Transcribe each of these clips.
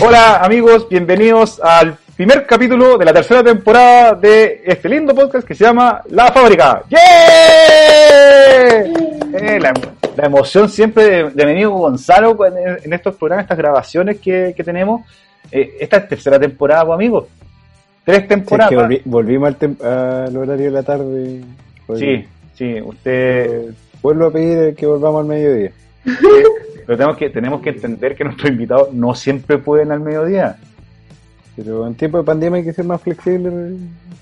Hola amigos, bienvenidos al primer capítulo de la tercera temporada de este lindo podcast que se llama La Fábrica. ¡Yeah! Eh, la, la emoción siempre de, de mi amigo Gonzalo en, en estos programas, estas grabaciones que, que tenemos. Eh, esta es tercera temporada, pues, amigos. Tres Sí, es temporadas. que volvi- volvimos al, tem- al horario de la tarde. sí, sí, usted... Vuelvo a pedir que volvamos al mediodía. Eh, pero tenemos que, tenemos que entender que nuestros invitados no siempre pueden al mediodía. Pero en tiempo de pandemia hay que ser más flexible,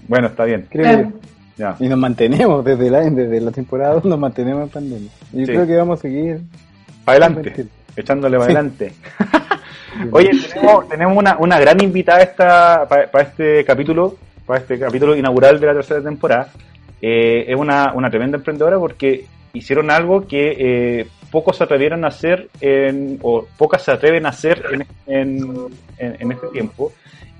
Bueno, está bien. creo Claro. yo. Ya. Y nos mantenemos desde la, desde la temporada 2, nos mantenemos en pandemia. Y yo Sí. creo que vamos a seguir. Para adelante. Echándole para Sí. adelante. Oye, tenemos, tenemos una, una gran invitada esta, para, para este capítulo, para este capítulo inaugural de la tercera temporada. Eh, es una, una tremenda emprendedora porque hicieron algo que eh, pocos se atrevieron a hacer, en, o pocas se atreven a hacer en, en, en- este tiempo.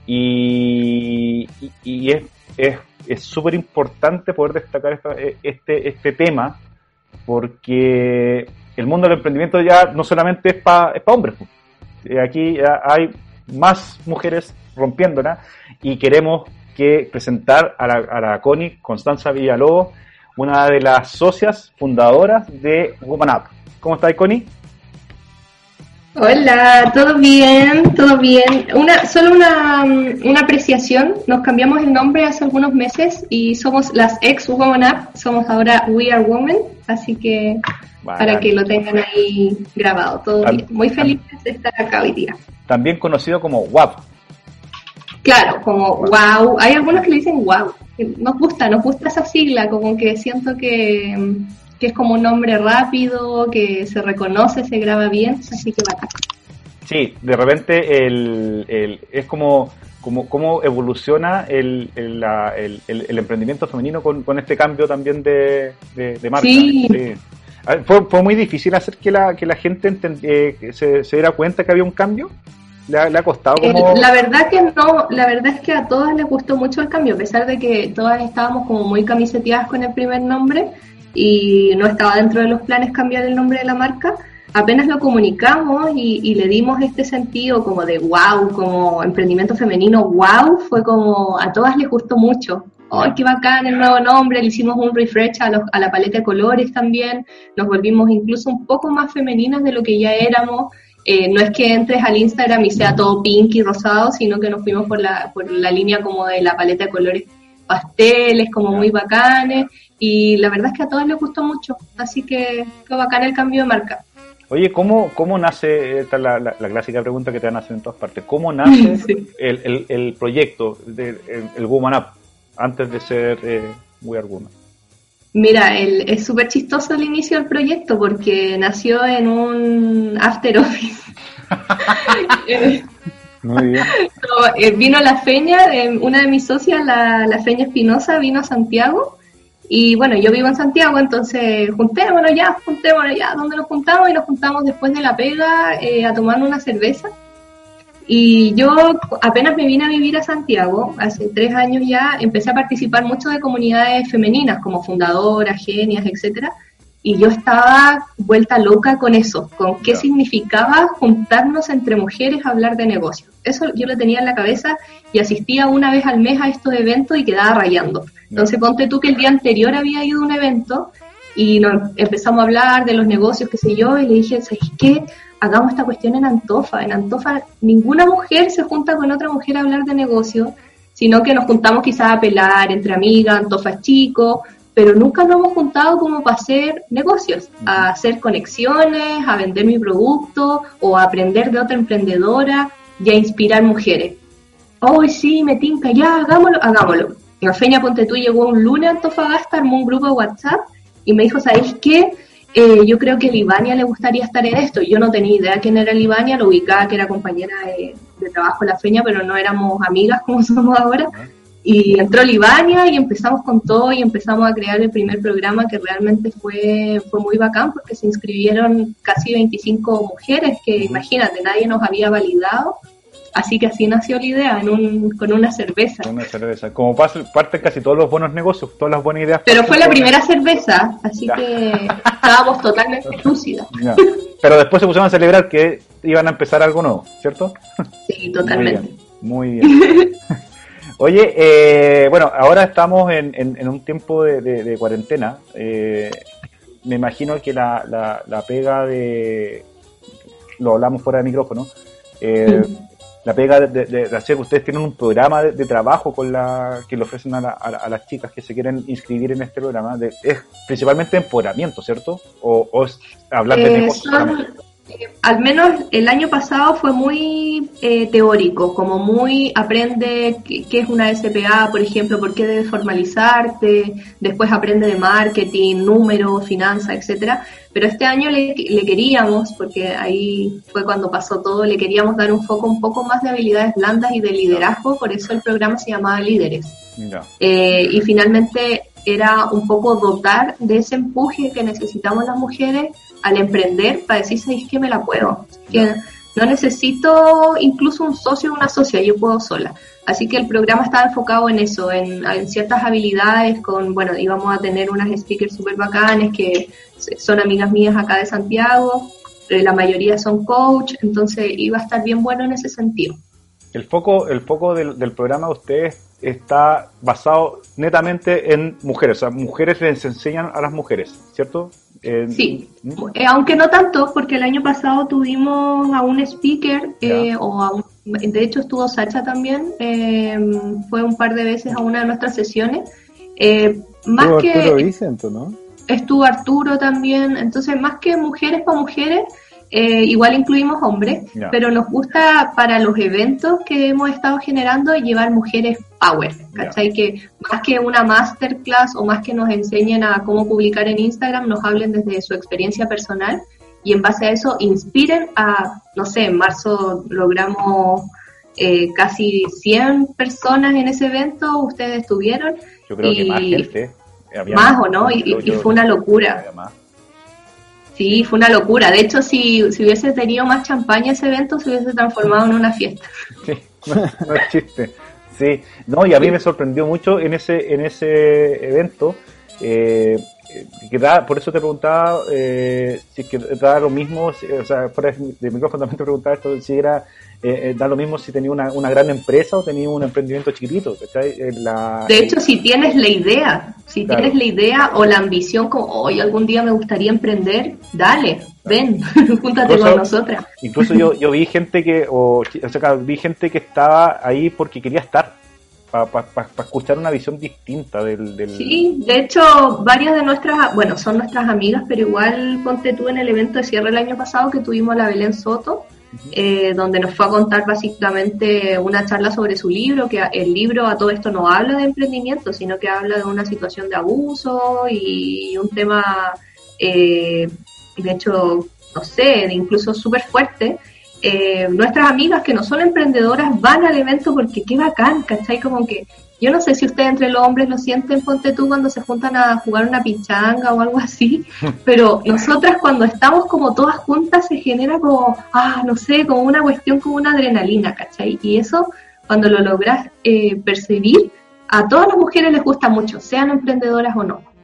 Y, y- y es es es súper importante poder destacar esta- este, este tema porque el mundo del emprendimiento ya no solamente es para es pa hombres. pues. Eh, Aquí hay más mujeres rompiéndola y queremos que presentar a la, a la Connie Constanza Villalobos, una de las socias fundadoras de Woman Up. ¿Cómo estás, Connie? Hola, ¿todo bien? ¿Todo bien? Una, solo una, mm, una apreciación. Nos cambiamos el nombre hace algunos meses y somos las ex Woman Up. Somos ahora We Are Women. Así que para que lo tengan ahí grabado. Todo bien. Muy felices de estar acá hoy día. También conocido como WAP. Claro, como wow. Hay algunos que le dicen wow. Nos gusta, nos gusta esa sigla. Como que siento que, mm, que es como un nombre rápido, que se reconoce, se graba bien. Así que bacán. Sí, de repente el, el- es como, como cómo evoluciona el, el, la- el- emprendimiento femenino con, con este cambio también de, de, de marca. Sí. Ver, Fue, fue muy difícil hacer que la, que la gente enten- eh, que se, se diera cuenta que había un cambio. Le ha, le ha costado Eh, como... La verdad que no, la verdad es que a todas les gustó mucho el cambio, a pesar de que todas estábamos como muy camiseteadas con el primer nombre y no estaba dentro de los planes cambiar el nombre de la marca. Apenas lo comunicamos y, y le dimos este sentido como de wow, como emprendimiento femenino, wow, fue como a todas les gustó mucho. ¡Ay, qué bacán el nuevo nombre! Le hicimos un refresh a, los- a la paleta de colores también. Nos volvimos incluso un poco más femeninas de lo que ya éramos. Eh, no es que entres al Instagram y sea todo pink y rosado, sino que nos fuimos por la, por la línea como de la paleta de colores pasteles, como muy bacanes, y la verdad es que a todos les gustó mucho, así que fue bacán el cambio de marca. Oye, ¿cómo, cómo nace, esta es la, la- la clásica pregunta que te van a hacer en todas partes, ¿cómo nace Sí. el, el, el proyecto, de, el, el Woman Up, antes de ser eh, We Are Woman? Mira, el- es súper chistoso el inicio del proyecto porque nació en un after office. Eh, Muy bien. No, eh, vino la feña, eh, una de mis socias, la, la feña Espinosa, vino a Santiago. Y bueno, yo vivo en Santiago, entonces juntémonos ya, juntémonos ya, ¿dónde nos juntamos? Y nos juntamos después de la pega eh, a tomar una cerveza. Y yo apenas me vine a vivir a Santiago, hace tres años ya, empecé a participar mucho de comunidades femeninas como fundadoras, genias, etcétera. Y yo estaba vuelta loca con eso, con qué significaba juntarnos entre mujeres a hablar de negocios. Eso yo lo tenía en la cabeza y asistía una vez al mes a estos eventos y quedaba rayando. Entonces ponte tú que el día anterior había ido a un evento y nos empezamos a hablar de los negocios, qué sé yo, y le dije, ¿sabes qué? Hagamos esta cuestión en Antofa. En Antofa ninguna mujer se junta con otra mujer a hablar de negocios, sino que nos juntamos quizás a pelar entre amigas, Antofa chico, pero nunca nos hemos juntado como para hacer negocios, a hacer conexiones, a vender mi producto o a aprender de otra emprendedora y a inspirar mujeres. Hoy sí, me tinca, ya, hagámoslo, hagámoslo. La Feña Ponte tú llegó un lunes a Antofagasta, armó un grupo de WhatsApp y me dijo, ¿sabéis qué? Eh, yo creo que Libania le gustaría estar en esto. Yo no tenía idea quién era Libania, lo ubicaba que era compañera de, de trabajo en la Feña, pero no éramos amigas como somos ahora. Y entró Libania y empezamos con todo y empezamos a crear el primer programa que realmente fue, fue muy bacán porque se inscribieron casi 25 mujeres que imagínate, nadie nos había validado. Así que así nació la idea, en un, con una cerveza. Una cerveza. Como pasa, parten casi todos los buenos negocios, todas las buenas ideas. Pero fue la con- primera cerveza, así Ya. que estábamos totalmente lúcidas. Ya. Pero después se pusieron a celebrar que iban a empezar algo nuevo, ¿cierto? Sí, totalmente. Muy bien. Muy bien. Oye, eh, bueno, ahora estamos en, en, un tiempo de, de, cuarentena. Eh, me imagino que la, la, la, pega de... Lo hablamos fuera de micrófono. Eh, la pega de, de, hacer, ustedes tienen un programa de, trabajo con la que le ofrecen a, a, las chicas que se quieren inscribir en este programa. es principalmente empoderamiento, ¿cierto? O, o es hablar de negocios. Eh, al menos el año pasado fue muy eh, teórico, como muy aprende qué, es una SPA, por ejemplo, por qué debes formalizarte, después aprende de marketing, números, finanzas, etcétera. Pero este año le, queríamos, porque ahí fue cuando pasó todo, le queríamos dar un foco un poco más de habilidades blandas y de liderazgo, por eso el programa se llamaba Líderes. Eh, y finalmente era un poco dotar de ese empuje que necesitamos las mujeres al emprender para decir, ¿sabéis que me la puedo? Que no necesito incluso un socio o una socia, yo puedo sola. Así que el programa estaba enfocado en eso, en, ciertas habilidades, con, bueno, íbamos a tener unas speakers súper bacanes que son amigas mías acá de Santiago, eh, la mayoría son coach, entonces iba a estar bien bueno en ese sentido. El foco, el foco del, del programa de ustedes está basado netamente en mujeres, o sea, mujeres les enseñan a las mujeres, ¿cierto? sí, eh, aunque no tanto, porque el año pasado tuvimos a un speaker, eh, o a de hecho estuvo Sacha también, eh, fue un par de veces a una de nuestras sesiones. más estuvo que Arturo Vicento, ¿no? Estuvo Arturo también, entonces más que mujeres para mujeres, eh, igual incluimos hombres, pero nos gusta para los eventos que hemos estado generando llevar mujeres power, ¿cachai? Que más que una masterclass o más que nos enseñen a cómo publicar en Instagram, nos hablen desde su experiencia personal y en base a eso inspiren a, no sé, en marzo logramos eh, casi 100 personas en ese evento, ustedes estuvieron. Yo creo que más gente. más, o no, y, fue una locura. Sí, fue una locura. De hecho, si, si hubiese tenido más champaña ese evento, se hubiese transformado en una fiesta. Sí, no, es chiste. Sí, no, y a mí me sorprendió mucho en ese, en ese evento. Eh, que da, por eso te preguntaba eh, si es que da lo mismo, o sea, fuera de micrófono también te preguntaba esto, si era eh, eh, da lo mismo si tenía una, una, gran empresa o tenía un emprendimiento chiquitito. Eh, de hecho, si tienes la idea, si tienes la idea o la ambición como hoy algún día me gustaría emprender, dale, ven, júntate con nosotras. Incluso yo, yo vi gente que, o, o sea, vi gente que estaba ahí porque quería estar para escuchar una visión distinta del, del, Sí, de hecho, varias de nuestras, bueno, son nuestras amigas, pero igual ponte tú en el evento de cierre el año pasado que tuvimos la Belén Soto, eh, donde nos fue a contar básicamente una charla sobre su libro, que el libro a todo esto no habla de emprendimiento, sino que habla de una situación de abuso y un tema, eh, de hecho, no sé, incluso súper fuerte. Eh, nuestras amigas que no son emprendedoras van al evento porque qué bacán, ¿cachai? Como que yo no sé si ustedes entre los hombres lo sienten, ponte tú cuando se juntan a jugar una pichanga o algo así, pero nosotras cuando estamos como todas juntas se genera como, ah, no sé, como una cuestión, como una adrenalina, ¿cachai? Y eso, cuando lo logras eh, percibir, a todas las mujeres les gusta mucho, sean emprendedoras o no.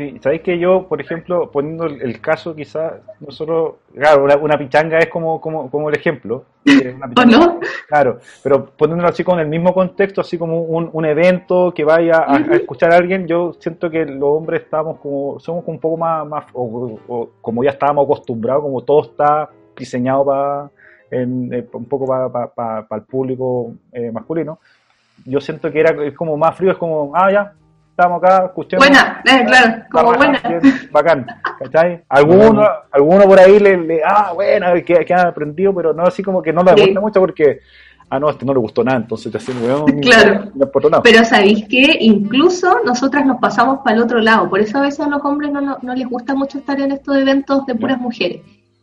Sí, sabéis que yo, por ejemplo, poniendo el, caso, quizás, nosotros, claro, una, pichanga es como, como, como el ejemplo. ¿O no? Claro, pero poniéndolo así con el mismo contexto, así como un, un evento que vaya a, escuchar a alguien, yo siento que los hombres estamos como, somos un poco más, más o, como ya estábamos acostumbrados, como todo está diseñado para, eh, un poco para, el público eh, masculino. Yo siento que era es como más frío, es como, ah, ya, estamos acá, escuchemos. Buena, eh, claro, como buena. bacán, ¿cachai? Alguno, alguno por ahí le, le ah, bueno, que, que han aprendido, pero no así como que no le gusta mucho porque, ah, no, a este no le gustó nada, entonces te hacen weón. Claro, pero sabéis que incluso nosotras nos pasamos para el otro lado, por eso a veces a los hombres no, no, no les gusta mucho estar en estos eventos de puras mujeres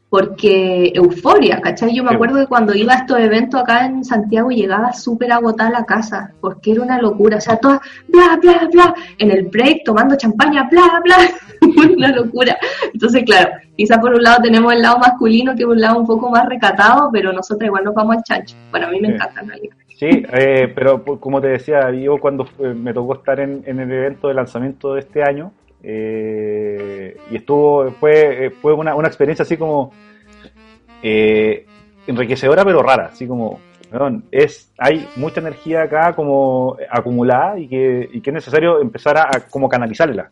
porque euforia, ¿cachai? Yo me acuerdo que cuando iba a estos eventos acá en Santiago llegaba súper agotada a la casa, porque era una locura, o sea, todas, bla, bla, bla, en el break tomando champaña, bla, bla, una locura. Entonces, claro, quizá por un lado tenemos el lado masculino, que es un lado un poco más recatado, pero nosotros igual nos vamos al chancho. Bueno, a mí me encanta en realidad. Sí, eh, pero como te decía, yo cuando me tocó estar en, en el evento de lanzamiento de este año, eh, y estuvo, fue, fue una, una, experiencia así como, eh, enriquecedora pero rara, así como, es, hay mucha energía acá como acumulada y que, y que es necesario empezar a, como canalizarla.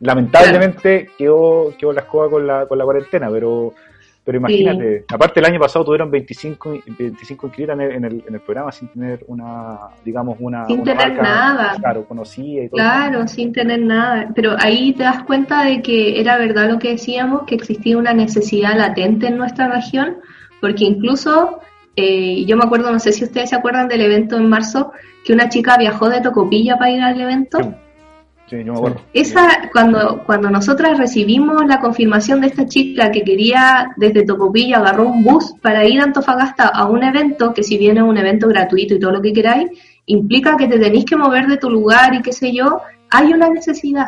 Lamentablemente quedó, quedó la escoba con la, con la cuarentena, pero pero imagínate, aparte el año pasado tuvieron 25, 25 inscritas en el, en, el, programa sin tener una, digamos, una, sin tener nada. Claro, conocida y todo. Claro, sin tener nada. Pero ahí te das cuenta de que era verdad lo que decíamos, que existía una necesidad latente en nuestra región, porque incluso, eh, yo me acuerdo, no sé si ustedes se acuerdan del evento en marzo, que una chica viajó de Tocopilla para ir al evento. Sí, yo me acuerdo. Esa, cuando, cuando nosotras recibimos la confirmación de esta chica que quería desde Tocopilla agarró un bus para ir a Antofagasta a un evento, que si bien es un evento gratuito y todo lo que queráis, implica que te tenéis que mover de tu lugar y qué sé yo, hay una necesidad.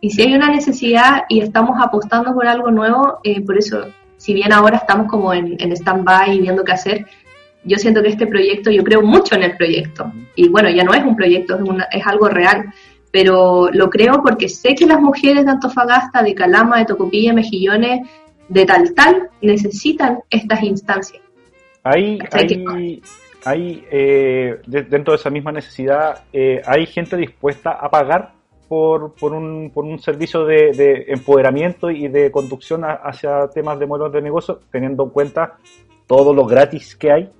Y si hay una necesidad y estamos apostando por algo nuevo, eh, por eso, si bien ahora estamos como en, en stand-by y viendo qué hacer, yo siento que este proyecto, yo creo mucho en el proyecto. Y bueno, ya no es un proyecto, es, una, es algo real pero lo creo porque sé que las mujeres de Antofagasta, de Calama, de Tocopilla, Mejillones, de tal tal, necesitan estas instancias. Hay, hay, hay eh, dentro de esa misma necesidad, eh, hay gente dispuesta a pagar por, por, un, por un servicio de, de empoderamiento y de conducción hacia temas de modelos de negocio, teniendo en cuenta todo lo gratis que hay.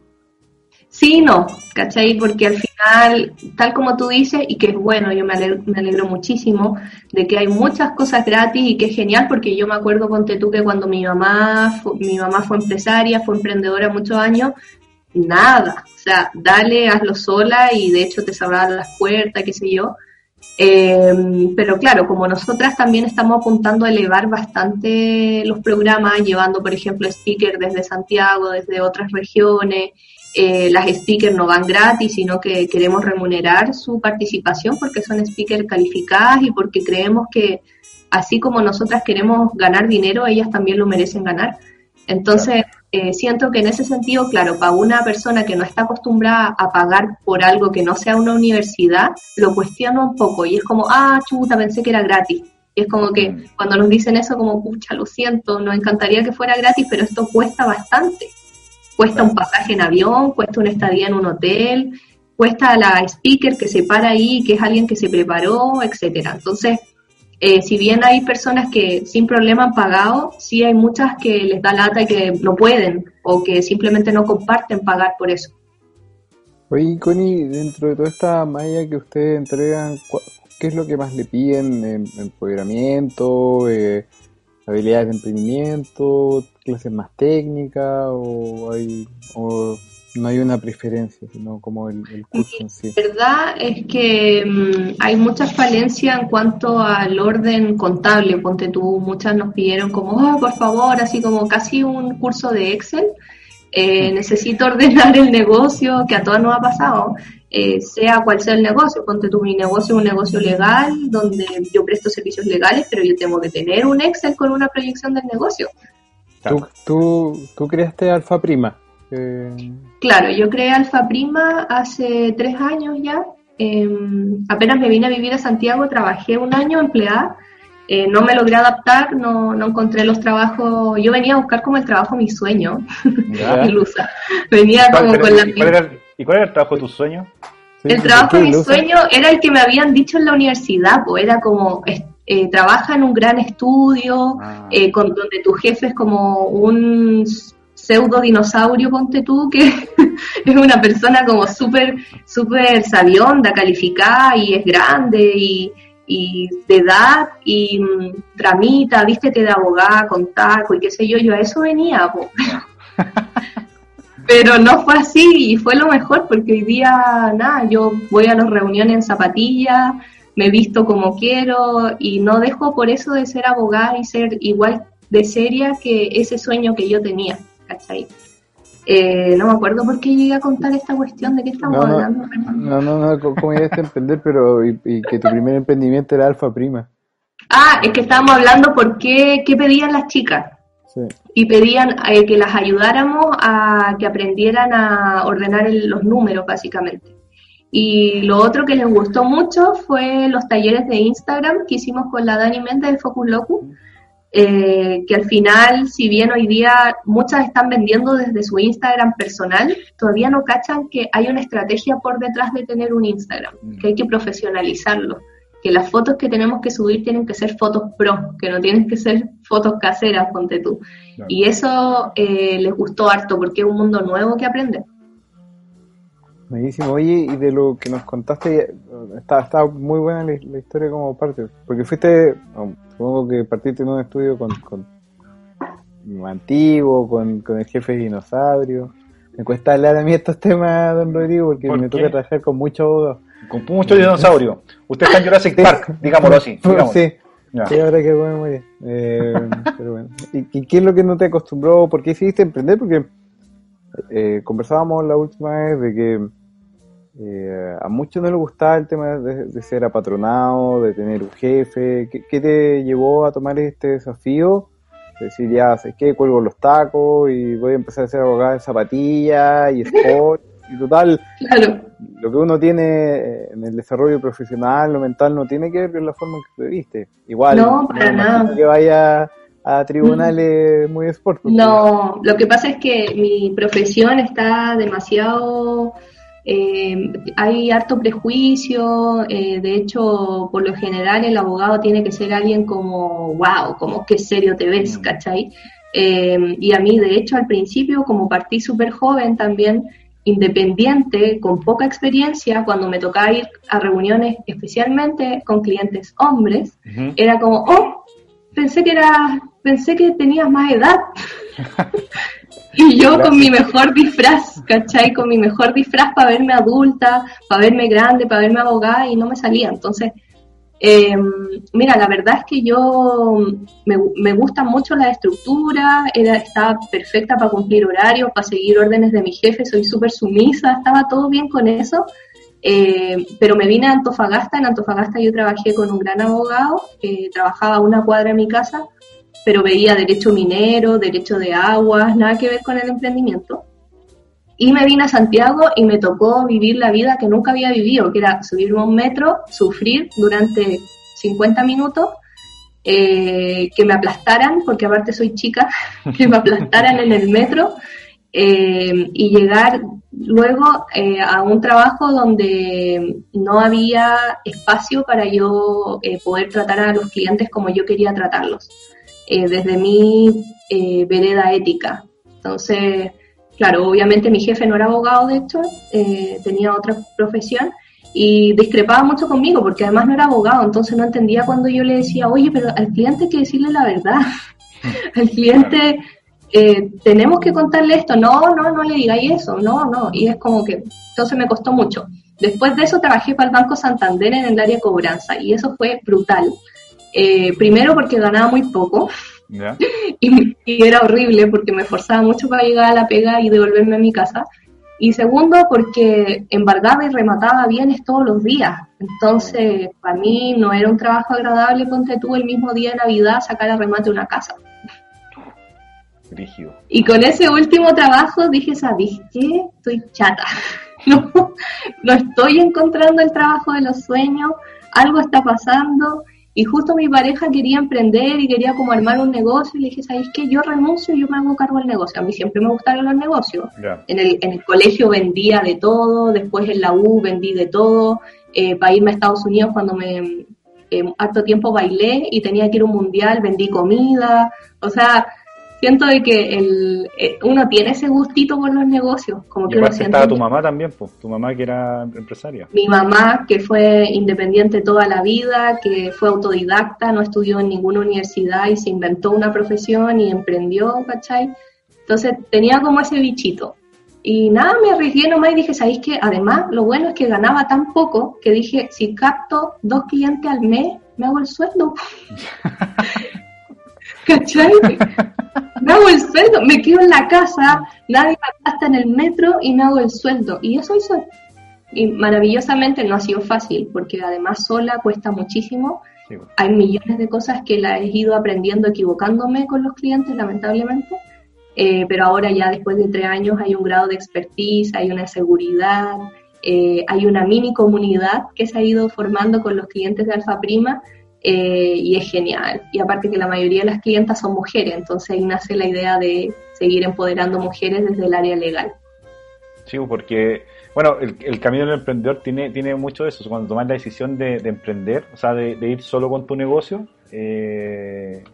Sí, no, ¿cachai? Porque al final, tal como tú dices, y que es bueno, yo me alegro, muchísimo de que hay muchas cosas gratis y que es genial, porque yo me acuerdo, ponte tú, que cuando mi mamá, mi mamá fue empresaria, fue emprendedora muchos años, nada, o sea, dale, hazlo sola y de hecho te sabrán las puertas, qué sé yo. Eh, pero claro, como nosotras también estamos apuntando a elevar bastante los programas, llevando, por ejemplo, speakers desde Santiago, desde otras regiones, eh, las speakers no van gratis, sino que queremos remunerar su participación porque son speakers calificadas y porque creemos que así como nosotras queremos ganar dinero, ellas también lo merecen ganar. Entonces, eh, siento que en ese sentido, claro, para una persona que no está acostumbrada a pagar por algo que no sea una universidad, lo cuestiono un poco y es como, ah, chuta, pensé que era gratis. Y es como que mm. cuando nos dicen eso, como, pucha, lo siento, nos encantaría que fuera gratis, pero esto cuesta bastante. Cuesta un pasaje en avión, cuesta una estadía en un hotel, cuesta la speaker que se para ahí, que es alguien que se preparó, etcétera. Entonces, eh, si bien hay personas que sin problema han pagado, sí hay muchas que les da lata y que no pueden o que simplemente no comparten pagar por eso. Oye, Connie, dentro de toda esta malla que ustedes entregan, ¿qué es lo que más le piden? ¿Empoderamiento? Eh, ¿Habilidades de emprendimiento? clases más técnicas o, hay, o no hay una preferencia, sino como el, curso en sí? La verdad es que mm, hay muchas falencias en cuanto al orden contable. Ponte tú, muchas nos pidieron como, oh, por favor, así como casi un curso de Excel. Eh, necesito ordenar el negocio, que a todas nos ha pasado, eh, sea cual sea el negocio. Ponte tú, mi negocio es un negocio legal, donde yo presto servicios legales, pero yo tengo que tener un Excel con una proyección del negocio. ¿Tú, tú, tú creaste Alfa Prima. Eh, claro, yo creé Alfa Prima hace tres años ya. Em, apenas me vine a vivir a Santiago, trabajé un año empleada. Eh, no me logré adaptar, no, no encontré los trabajos. Yo venía a buscar como el trabajo mi sueño, Ilusa. Venía como con la. ¿Y cuál era el trabajo de tu sueño? el trabajo de mi sueño era el que me habían dicho en la universidad, pues era como eh, trabaja en un gran estudio, ah. eh, con, donde tu jefe es como un pseudo dinosaurio, ponte tú, que es una persona como súper, súper sabionda, calificada y es grande y, de edad y mm, tramita, vístete de abogada con taco y qué sé yo, yo a eso venía. Pero no fue así y fue lo mejor porque hoy día, nada, yo voy a las reuniones en zapatillas, me visto como quiero y no dejo por eso de ser abogada y ser igual de seria que ese sueño que yo tenía, ¿cachai? Eh, no me acuerdo por qué llegué a contar esta cuestión de qué estamos hablando. No, no, no, ¿cómo llegaste a emprender? Pero y, que tu primer emprendimiento era Alfa Prima. Ah, es que estábamos hablando por qué, qué pedían las chicas. Sí. Y pedían eh, que las ayudáramos a que aprendieran a ordenar los números, básicamente. Y lo otro que les gustó mucho fue los talleres de Instagram que hicimos con la Dani Méndez de Focus Locus, eh, que al final, si bien hoy día muchas están vendiendo desde su Instagram personal, todavía no cachan que hay una estrategia por detrás de tener un Instagram, que hay que profesionalizarlo, que las fotos que tenemos que subir tienen que ser fotos pro, que no tienen que ser fotos caseras, ponte tú. Y eso eh, les gustó harto porque es un mundo nuevo que aprender. Buenísimo. Oye, y de lo que nos contaste, está, está muy buena la, historia como parte, porque fuiste, supongo que partiste en un estudio con, con antiguo, con, con el jefe de dinosaurio. Me cuesta hablar a mí estos temas, don Rodrigo, porque me toca trabajar con muchos abogados. Con muchos dinosaurios. Usted está en Jurassic Park, digámoslo así. Sí, sí, ahora que bueno, muy bien. Eh, pero bueno. ¿Y, qué es lo que no te acostumbró? ¿Por qué decidiste emprender? Porque eh, conversábamos la última vez de que eh, a muchos no les gustaba el tema de, ser apatronado, de tener un jefe. ¿Qué, te llevó a tomar este desafío? decir, ya, sé que cuelgo los tacos y voy a empezar a ser abogada de zapatillas y sport. y total, lo que uno tiene en el desarrollo profesional, lo mental, no tiene que ver con la forma en que te viste. Igual, no, para nada. que vaya a tribunales muy sport. No, lo que pasa es que mi profesión está demasiado eh, hay harto prejuicio, eh, de hecho, por lo general el abogado tiene que ser alguien como, wow, como qué serio te ves, mm. ¿cachai? Eh, y a mí, de hecho, al principio, como partí súper joven también, independiente, con poca experiencia, cuando me tocaba ir a reuniones, especialmente con clientes hombres, era como, oh, pensé que era, pensé que tenías más edad. Y yo con mi mejor disfraz, ¿cachai? Con mi mejor disfraz para verme adulta, para verme grande, para verme abogada y no me salía. Entonces, eh, mira, la verdad es que yo me, me gusta mucho la estructura, era, estaba perfecta para cumplir horarios, para seguir órdenes de mi jefe, soy súper sumisa, estaba todo bien con eso. Eh, pero me vine a Antofagasta, en Antofagasta yo trabajé con un gran abogado, que trabajaba a una cuadra de mi casa, pero veía derecho minero, derecho de aguas, nada que ver con el emprendimiento. Y me vine a Santiago y me tocó vivir la vida que nunca había vivido, que era subirme a un metro, sufrir durante 50 minutos, eh, que me aplastaran, porque aparte soy chica, que me aplastaran en el metro eh, y llegar luego eh, a un trabajo donde no había espacio para yo poder tratar a los clientes como yo quería tratarlos. Eh, desde mi eh, vereda ética. Entonces, claro, obviamente mi jefe no era abogado, de hecho, eh, tenía otra profesión y discrepaba mucho conmigo porque además no era abogado, entonces no entendía cuando yo le decía, oye, pero al cliente hay que decirle la verdad. al cliente tenemos que contarle esto, no, no, no le digáis eso, no, no, y es como que, entonces me costó mucho. Después de eso trabajé para el Banco Santander en el área de cobranza y eso fue brutal eh, primero porque ganaba muy poco y, era horrible porque me forzaba mucho para llegar a la pega y devolverme a mi casa. Y segundo porque embargaba y remataba bienes todos los días. Entonces, para mí no era un trabajo agradable, ponte tú el mismo día de Navidad sacar a remate una casa. Y con ese último trabajo dije, ¿sabes qué? Estoy chata. no, no estoy encontrando el trabajo de los sueños, algo está pasando y justo mi pareja quería emprender y quería como armar un negocio y le dije, ¿sabes qué? Yo renuncio y yo me hago cargo del negocio. A mí siempre me gustaron los negocios. En, el, en el colegio vendía de todo, después en la U vendí de todo. Eh, para irme a Estados Unidos cuando me... Eh, harto tiempo bailé y tenía que ir a un mundial, vendí comida. O sea, siento de que el, eh, uno tiene ese gustito por los negocios. Como que estaba tu mamá también, pues, tu mamá que era empresaria. Mi mamá, que fue independiente toda la vida, que fue autodidacta, no estudió en ninguna universidad y se inventó una profesión y emprendió, ¿cachai? Entonces tenía como ese bichito. Y nada, me arriesgué nomás y dije, ¿sabéis qué? Además, lo bueno es que ganaba tan poco que dije, si capto dos clientes al mes, me hago el sueldo. ¿Cachai? me hago el sueldo, me quedo en la casa, nadie me gasta en el metro y me hago el sueldo. Y eso hizo. Y maravillosamente no ha sido fácil, porque además sola cuesta muchísimo. Hay millones de cosas que la he ido aprendiendo equivocándome con los clientes, lamentablemente. Eh, pero ahora ya después de tres años hay un grado de expertise, hay una seguridad, eh, hay una mini comunidad que se ha ido formando con los clientes de Alfa Prima eh, y es genial. Y aparte que la mayoría de las clientas son mujeres, entonces ahí nace la idea de seguir empoderando mujeres desde el área legal. Sí, porque, bueno, el, camino del emprendedor tiene, tiene mucho de eso. Cuando tomas la decisión de, emprender, o sea, de, ir solo con tu negocio, eh,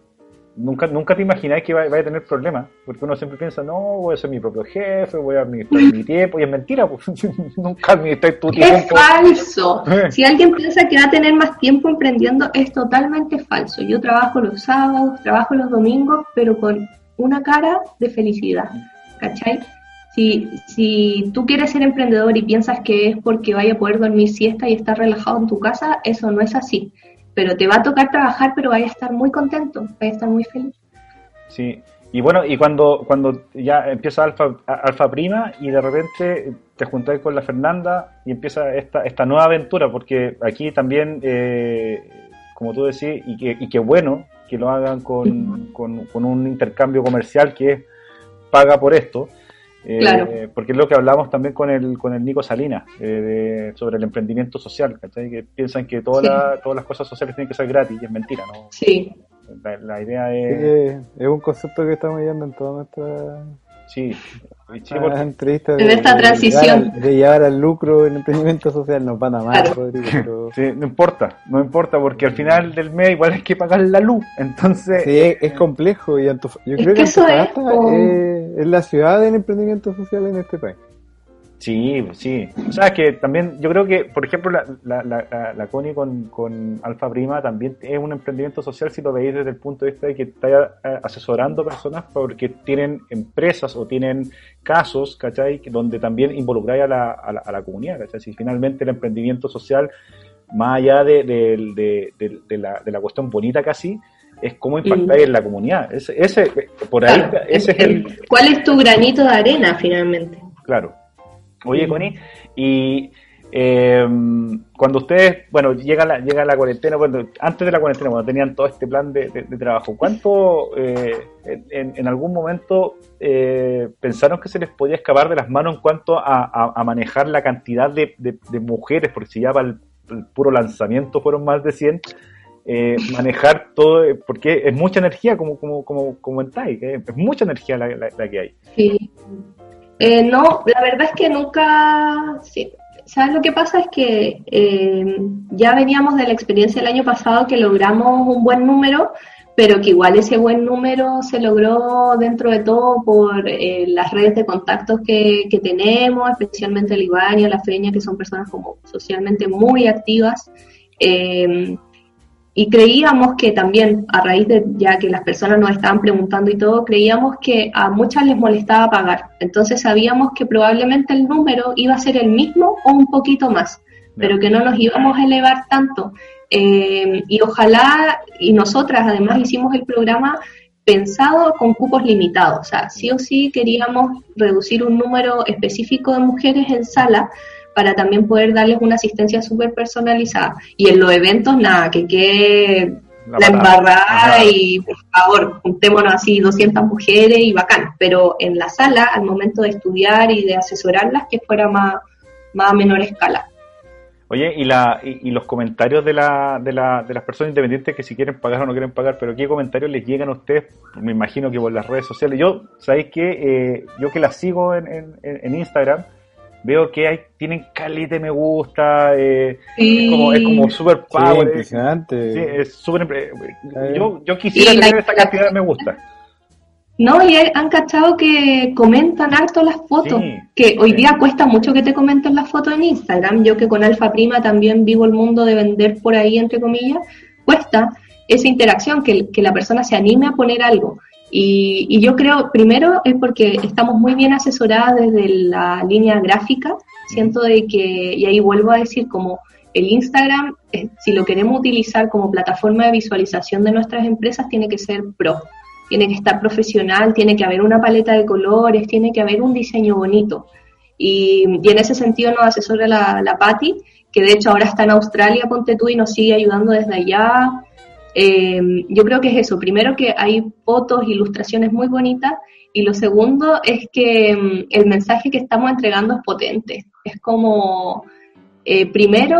nunca, nunca te imagináis que vaya a tener problemas, porque uno siempre piensa, no, voy a ser mi propio jefe, voy a administrar mi tiempo, y es mentira, pues, nunca tu tiempo. Es falso. si alguien piensa que va a tener más tiempo emprendiendo, es totalmente falso. Yo trabajo los sábados, trabajo los domingos, pero con una cara de felicidad, ¿cachai? Si, si tú quieres ser emprendedor y piensas que es porque vaya a poder dormir siesta y estar relajado en tu casa, eso no es así pero te va a tocar trabajar, pero vaya a estar muy contento, vaya a estar muy feliz. Sí, y bueno, y cuando, cuando ya empieza Alfa, Alfa Prima y de repente te juntas con la Fernanda y empieza esta, esta nueva aventura, porque aquí también, eh, como tú decís, y que, y que bueno que lo hagan con, con, con un intercambio comercial que es paga por esto, eh, porque es lo que hablamos también con el, con el Nico Salinas, eh, sobre el emprendimiento social, Que piensan que todas las cosas sociales tienen que ser gratis y es mentira, ¿no? Sí. La, idea es... es un concepto que estamos viendo en toda nuestra Sí, ah, entrevista de, en esta transición. de llevar al lucro en emprendimiento social nos van a amar, Rodrigo. Sí, no importa, no importa, porque al final del mes igual hay que pagar la luz, entonces... Sí, es, complejo y yo creo que, eso es, es la ciudad del emprendimiento social en este país. Sí, sí. O sea, que también yo creo que, por ejemplo, la, la, la, la Connie con, con, Alfa Prima también es un emprendimiento social si lo veis desde el punto de vista de que está eh, asesorando personas porque tienen empresas o tienen casos, ¿cachai? Donde también involucráis a la, a la, comunidad, ¿cachai? Si finalmente el emprendimiento social, más allá de, de, de, la, de la cuestión bonita casi, es cómo impactáis en la comunidad. Ese, ese por ahí, ese es el... ¿Cuál es tu granito de arena finalmente? Claro, Oye, Connie, y eh, cuando ustedes, bueno, llega la, llega la cuarentena, bueno, antes de la cuarentena, cuando tenían todo este plan de, trabajo, ¿cuánto eh, en, algún momento eh, pensaron que se les podía escapar de las manos en cuanto a, manejar la cantidad de, mujeres? Porque si ya para el, puro lanzamiento fueron más de 100, manejar todo, porque es mucha energía, como, como, como comentáis, es mucha energía la, la que hay. Sí. Eh, no, la verdad es que nunca. ¿sabes lo que pasa? Es que eh, ya veníamos de la experiencia del año pasado que logramos un buen número, pero que igual ese buen número se logró dentro de todo por eh, las redes de contactos que, que tenemos, especialmente el Ivania, la Feña, que son personas como socialmente muy activas. Eh, y creíamos que también, a raíz de ya que las personas nos estaban preguntando y todo, creíamos que a muchas les molestaba pagar. Entonces sabíamos que probablemente el número iba a ser el mismo o un poquito más, pero que no nos íbamos a elevar tanto. Eh, y ojalá, y nosotras además hicimos el programa pensado con cupos limitados, o sea, sí o sí queríamos reducir un número específico de mujeres en sala para también poder darles una asistencia súper personalizada. Y en los eventos, nada, que quede la, embarrada y por favor, juntémonos así 200 mujeres y bacán. Pero en la sala, al momento de estudiar y de asesorarlas, que fuera más, más a menor escala. Oye, y, la, y, los comentarios de, la, de, la, de las personas independientes que si quieren pagar o no quieren pagar, pero ¿qué comentarios les llegan a ustedes? Me imagino que por las redes sociales. Yo, ¿sabéis qué? Eh, yo que las sigo en, en, en Instagram, veo que hay, tienen calidad de me gusta, eh, es como, es como super power. impresionante. Sí, es super, eh, yo, yo quisiera tener esta cantidad de me gusta. No, y han cachado que comentan harto las fotos, que hoy día cuesta mucho que te comenten las fotos en Instagram. Yo que con Alfa Prima también vivo el mundo de vender por ahí, entre comillas, cuesta esa interacción, que, que la persona se anime a poner algo. Y, yo creo, primero, es porque estamos muy bien asesoradas desde la línea gráfica. Siento de que, y ahí vuelvo a decir, como el Instagram, eh, si lo queremos utilizar como plataforma de visualización de nuestras empresas, tiene que ser pro, tiene que estar profesional, tiene que haber una paleta de colores, tiene que haber un diseño bonito. Y, en ese sentido nos asesora la, la Patti, que de hecho ahora está en Australia, ponte tú, y nos sigue ayudando desde allá eh, yo creo que es eso. Primero que hay fotos, ilustraciones muy bonitas y lo segundo es que mm, el mensaje que estamos entregando es potente. Es como, eh, primero,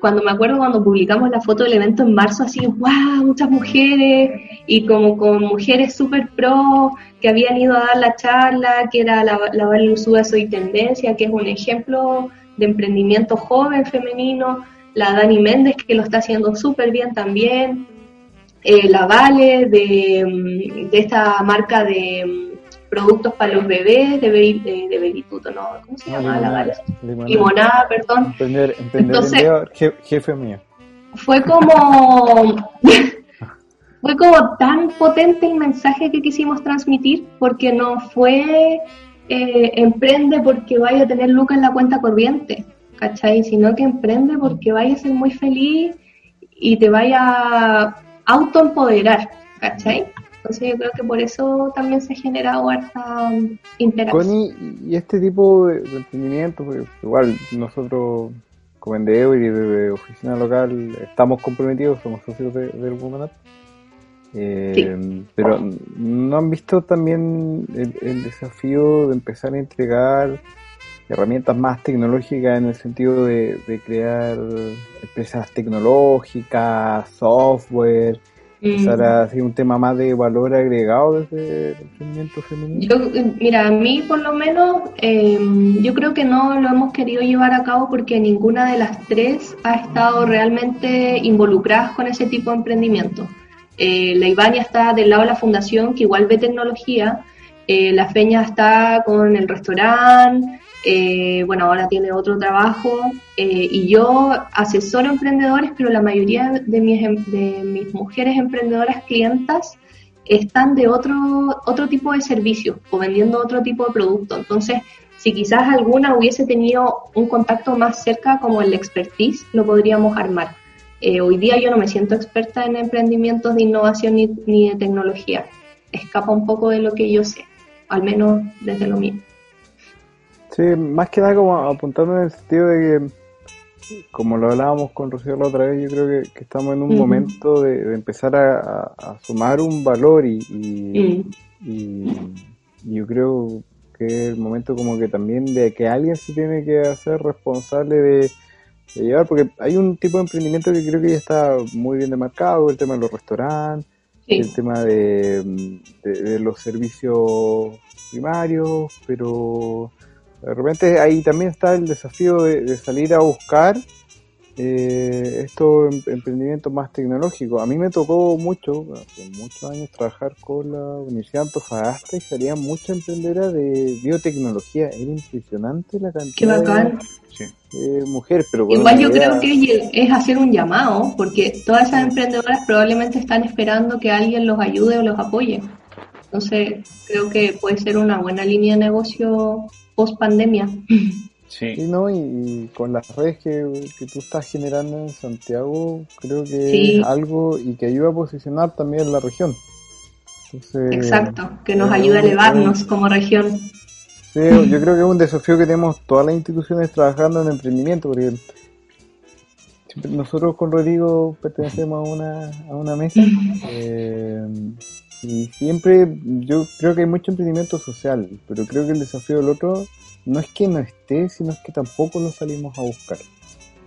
cuando me acuerdo cuando publicamos la foto del evento en marzo, así, wow, muchas mujeres, y como con mujeres súper pro, que habían ido a dar la charla, que era la, la Soy Tendencia, que es un ejemplo de emprendimiento joven femenino, la Dani Méndez, que lo está haciendo súper bien también, eh, la Vale, de, mm, de esta marca de mm, productos para los bebés, de, de, de Belituto, ¿no? ¿Cómo se llama? la Vale. Limonada, perdón. Emprender, Entonces, jefe mío. Fue como... fue como tan potente el mensaje que quisimos transmitir porque no fue eh, emprende porque vaya a tener lucas en la cuenta corriente, ¿cachai? Sino que emprende porque vaya a ser muy feliz y te vaya autoempoderar, ¿cachai? Entonces yo creo que por eso también se ha generado harta interacción. y este tipo de, emprendimiento, pues, igual nosotros como Endeavor y de, oficina local estamos comprometidos, somos socios del Woman eh, Pero ¿no han visto también el, desafío de empezar a entregar herramientas más tecnológicas en el sentido de, crear empresas tecnológicas, software? Empezar a hacer un tema más de valor agregado desde el emprendimiento femenino. mira, a mí por lo menos eh, yo creo que no lo hemos querido llevar a cabo porque ninguna de las tres ha estado realmente involucradas con ese tipo de emprendimiento. Eh, la Ibania está del lado de la fundación, que igual ve tecnología. Eh, la Feña está con el restaurante. Eh, bueno, ahora tiene otro trabajo. y yo asesoro emprendedores, pero la mayoría de mis, em, de mis mujeres emprendedoras clientas están de otro, otro tipo de servicio o vendiendo otro tipo de producto. Entonces, si quizás alguna hubiese tenido un contacto más cerca como el expertise, lo podríamos armar eh, hoy día yo no me siento experta en emprendimientos de innovación ni, de tecnología. Escapa un poco de lo que yo sé, al menos desde lo mío. Sí, más que nada como apuntando en el sentido de que, como lo hablábamos con Rocío la otra vez, yo creo que, estamos en un momento de, empezar a, sumar un valor y, y, y, yo creo que es el momento como que también de que alguien se tiene que hacer responsable de de llevar, porque hay un tipo de emprendimiento que creo que ya está muy bien demarcado, el tema de los restaurantes, el tema de, de, los servicios primarios, pero de repente ahí también está el desafío de salir a buscar eh, estos em, emprendimientos más tecnológicos. A mí me tocó mucho, hace muchos años, trabajar con la Universidad de Antofagasta y salían muchas emprendedoras de biotecnología. Era impresionante la cantidad de mujeres. Pero Igual yo creo que es hacer un llamado, porque todas esas emprendedoras probablemente están esperando que alguien los ayude o los apoye. Entonces, creo que puede ser una buena línea de negocio post pandemia. Sí. Y, ¿no? Y, con las redes que, tú estás generando en Santiago, creo que es algo y que ayuda a posicionar también la región. Exacto, que nos ayuda a elevarnos como región. Sí, yo creo que es un desafío que tenemos todas las instituciones trabajando en emprendimiento, porque nosotros con Rodrigo pertenecemos a una, a una mesa eh, y siempre yo creo que hay mucho emprendimiento social, pero creo que el desafío del otro no es que no esté, sino es que tampoco lo salimos a buscar.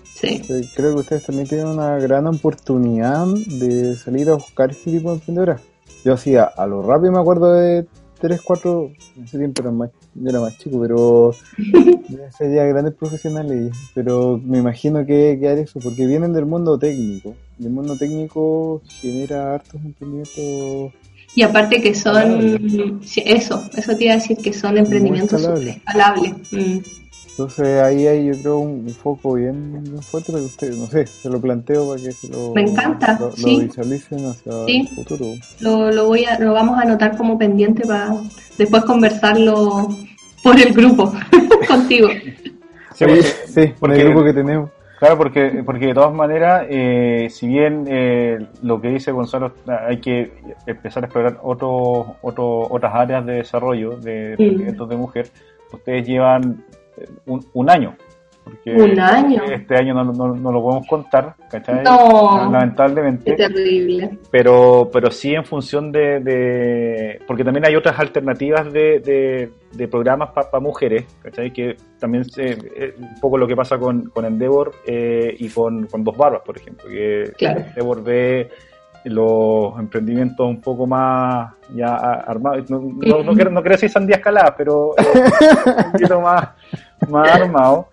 Sí. creo que ustedes también tienen una gran oportunidad de salir a buscar este tipo de emprendedoras. Yo hacía a lo rápido, me acuerdo de 3, 4, en ese tiempo era más, yo era más chico, pero sería grandes profesionales, pero me imagino que, que eso, porque vienen del mundo técnico. Y el mundo técnico genera hartos emprendimientos y aparte que son, eso, eso te iba a decir que son emprendimientos escalables. Mm. Entonces ahí hay yo creo un, foco bien, fuerte para que ustedes, no sé, se lo planteo para que se lo, Me encanta, lo, sí. visualicen hacia el futuro. Lo, lo, voy a, lo vamos a anotar como pendiente para después conversarlo por el grupo contigo. Sí, sí, por el grupo que tenemos. Claro, porque, porque de todas maneras, eh, si bien eh, lo que dice Gonzalo, hay que empezar a explorar otro, otro, otras áreas de desarrollo de proyectos de mujer, ustedes llevan eh, un, un año porque Un año. este año no, no- no lo podemos contar, ¿cachai? No. Lamentablemente. Qué terrible. pero pero sí en función de, de- porque también hay otras alternativas de, de, de programas para mujeres ¿cachai? que también se- eh, un poco lo que pasa con, con Endeavor eh, y con, con Dos Barbas por ejemplo que Claro. Endeavor ve los emprendimientos un poco más ya armados no, no, no quiero, no quiero decir sandía escalada pero eh, un poquito más, más armado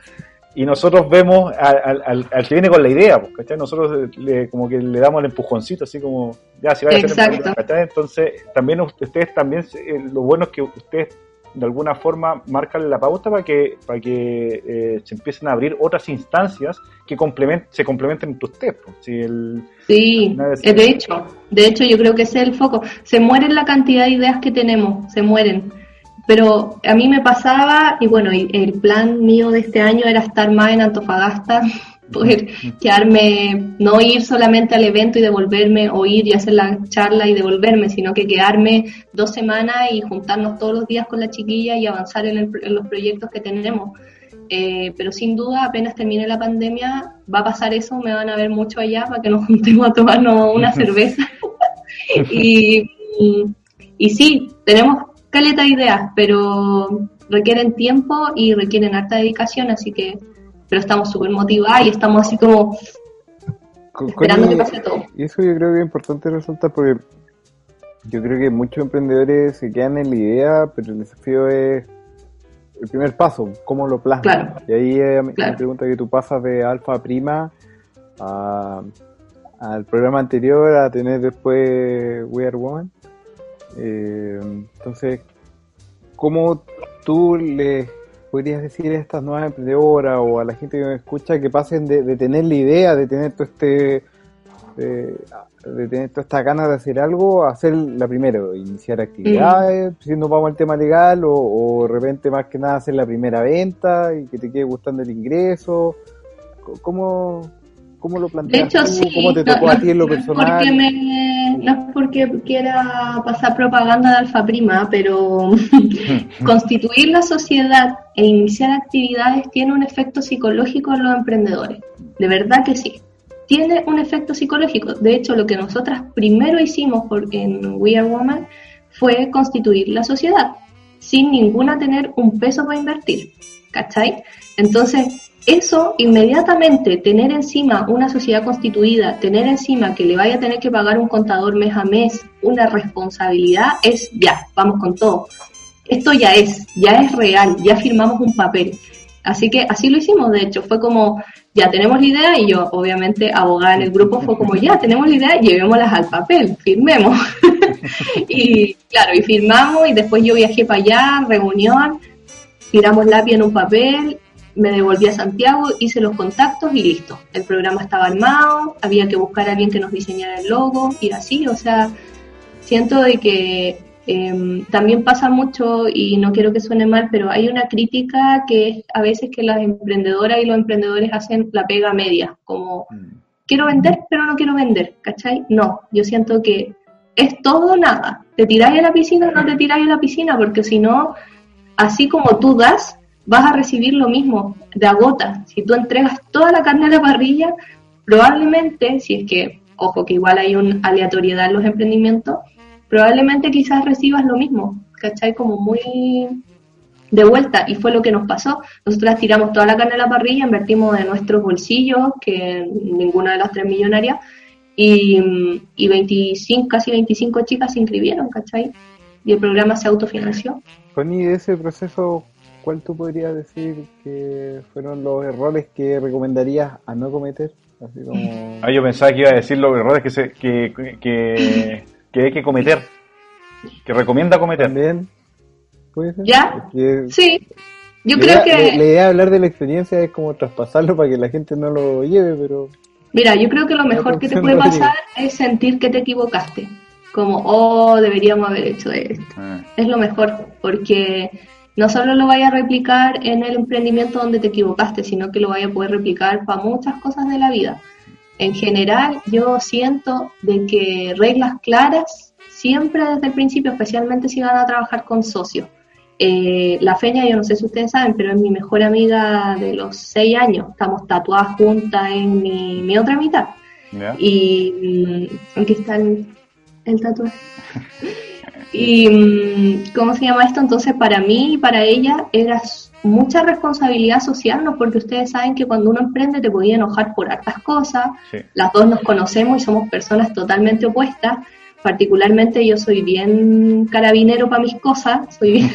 y nosotros vemos al, al, al- al que viene con la idea, pues, ¿cachai? Nosotros le, como que le damos el empujoncito, así como, ya, si va a Exacto. emprendedor, ¿cachai? Entonces, también ustedes también, eh, lo bueno es que ustedes de alguna forma marcan la pauta para que para que eh, se empiecen a abrir otras instancias que complement, se complementen entre ustedes. pues. Si el, Sí, eh, de hecho, de hecho yo creo que ese es el foco. Se mueren la cantidad de ideas que tenemos, se mueren. Pero a mí me pasaba, y bueno, y el plan mío de este año era estar más en Antofagasta, poder quedarme, no ir solamente al evento y devolverme, o ir y hacer la charla y devolverme, sino que quedarme dos semanas y juntarnos todos los días con la chiquilla y avanzar en, el- en los proyectos que tenemos. Eh, pero sin duda, apenas termine la pandemia, va a pasar eso, me van a ver mucho allá para que nos juntemos a tomarnos una cerveza. y, y sí, tenemos caleta de ideas, pero requieren tiempo y requieren harta dedicación, así que, pero estamos súper motivadas y estamos así como Con- esperando que pase todo. Y eso yo creo que es importante resaltar porque yo creo que muchos emprendedores se quedan en la idea, pero el desafío es el primer paso, cómo lo plasman. Claro. Y ahí eh, me Claro. me pregunta que tú pasas de alfa prima a- al programa anterior a tener después We Are Woman. Eh, entonces, ¿cómo tú le podrías decir a estas nuevas emprendedoras o a la gente que me escucha que pasen de, de tener la idea, de tener todo este de, de tener toda esta ganas de hacer algo, a hacer la primera, iniciar actividades, si no vamos al tema legal, o, o de repente más que nada hacer la primera venta y que te quede gustando el ingreso. ¿Cómo, cómo lo De planteas hecho, tú? sí, ¿Cómo te tocó no- a ti en lo personal? porque me- no es porque quiera pasar propaganda de Alfa Prima, pero constituir la sociedad e iniciar actividades tiene un efecto psicológico en los emprendedores. De verdad que sí. Tiene un efecto psicológico. De hecho, lo que nosotras primero hicimos en We Are Woman fue constituir la sociedad, sin ninguna tener un peso para invertir. ¿Cachai? Entonces, eso inmediatamente, tener encima una sociedad constituida, tener encima que le vaya a tener que pagar un contador mes a mes, una responsabilidad, es ya, vamos con todo. Esto ya es, ya es real, ya firmamos un papel. Así que así lo hicimos, de hecho, fue como, ya tenemos la idea y yo, obviamente, abogada en el grupo, fue como, ya tenemos la idea, llevémoslas al papel, firmemos. y claro, y firmamos y después yo viajé para allá, reunión, tiramos lápiz en un papel, me devolví a Santiago, hice los contactos y listo. El programa estaba armado, había que buscar a alguien que nos diseñara el logo y así, o sea, siento de que eh, también pasa mucho y no quiero que suene mal, pero hay una crítica que es a veces que las emprendedoras y los emprendedores hacen la pega media, como quiero vender pero no quiero vender, ¿cachai? No, yo siento que es todo nada. ¿Te tiráis a la piscina o no te tiráis a la piscina? Porque si no, así como tú das, vas a recibir lo mismo de agota. Si tú entregas toda la carne a la parrilla, probablemente, si es que, ojo que igual hay una aleatoriedad en los emprendimientos, probablemente quizás recibas lo mismo, ¿cachai? Como muy de vuelta, y fue lo que nos pasó. Nosotras tiramos toda la carne a la parrilla, invertimos de nuestros bolsillos, que ninguna de las tres millonarias, y, y 25, casi 25 chicas se inscribieron, ¿cachai? Y el programa se autofinanció. Connie, ese proceso, ¿cuál tú podrías decir que fueron los errores que recomendarías a no cometer? Así como... Ah, yo pensaba que iba a decir los errores que, se, que, que, que hay que cometer, que recomienda cometer. También, ¿puede ser? ¿Ya? Sí, yo la creo idea- que... La, la idea de hablar de la experiencia es como traspasarlo para que la gente no lo lleve, pero... Mira, yo creo que lo mejor que te puede pasar es sentir que te equivocaste. Como, oh, deberíamos haber hecho esto. Ah, Es lo mejor, porque no solo lo vaya a replicar en el emprendimiento donde te equivocaste, sino que lo vaya a poder replicar para muchas cosas de la vida. En general, yo siento de que reglas claras, siempre desde el principio, especialmente si van a trabajar con socios, Eh, la Feña, yo no sé si ustedes saben, pero es mi mejor amiga de los seis años. Estamos tatuadas juntas en mi, otra mitad. Y mm, aquí está el, el tatuaje. y mm, ¿cómo se llama esto? Entonces, para mí y para ella era mucha responsabilidad social, ¿no? Porque ustedes saben que cuando uno emprende te podía enojar por hartas cosas. Las dos nos conocemos y somos personas totalmente opuestas particularmente yo soy bien carabinero para mis cosas, soy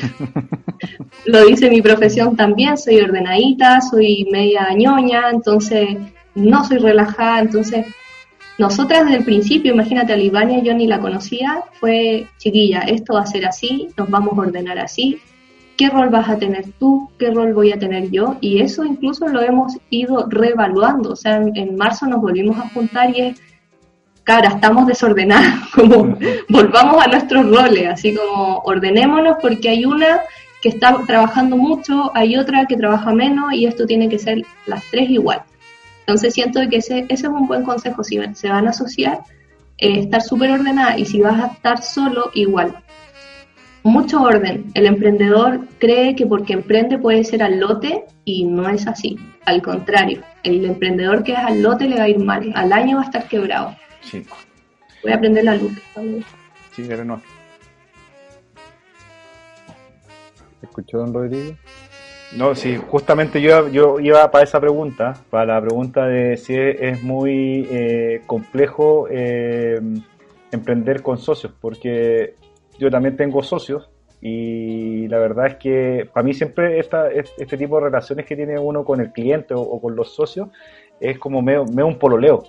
lo dice mi profesión también, soy ordenadita, soy media ñoña, entonces no soy relajada, entonces nosotras desde el principio, imagínate a Libania, yo ni la conocía, fue chiquilla, esto va a ser así, nos vamos a ordenar así, qué rol vas a tener tú, qué rol voy a tener yo, y eso incluso lo hemos ido reevaluando, o sea, en, en marzo nos volvimos a juntar y es cara, estamos desordenados, como volvamos a nuestros roles, así como ordenémonos porque hay una que está trabajando mucho, hay otra que trabaja menos y esto tiene que ser las tres igual. Entonces siento que ese, ese es un buen consejo, si se van a asociar, eh, estar súper ordenada y si vas a estar solo, igual. Mucho orden. El emprendedor cree que porque emprende puede ser al lote y no es así. Al contrario, el emprendedor que es al lote le va a ir mal, al año va a estar quebrado. Sí. Voy a aprender la luz también. Sí, pero no. ¿Escuchó, don Rodrigo? No, sí, justamente yo, yo iba para esa pregunta, para la pregunta de si es, muy eh, complejo eh, emprender con socios, porque yo también tengo socios y la verdad es que para mí siempre esta, este tipo de relaciones que tiene uno con el cliente o, con los socios es como medio, medio un pololeo.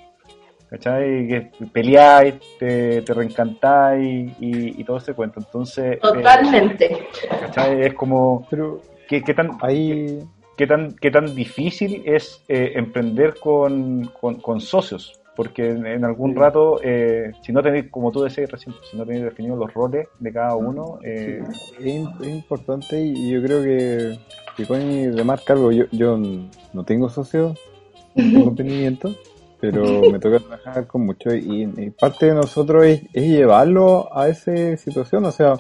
¿cachai? Que peleáis, te, te reencantáis y, todo ese cuento. Entonces. Eh, Totalmente. ¿cachai? Es como. Pero, ¿qué, qué tan, ahí... qué, tan, ¿Qué tan difícil es eh, emprender con, con, socios? Porque en, algún rato, eh, si no tenéis, como tú decías recién, si no tenéis definidos los roles de cada uno. Es, importante y yo creo que, que Connie remarca algo. Yo, yo no tengo socios, no tengo emprendimiento pero me toca trabajar con mucho y, parte de nosotros es, llevarlo a esa situación, o sea,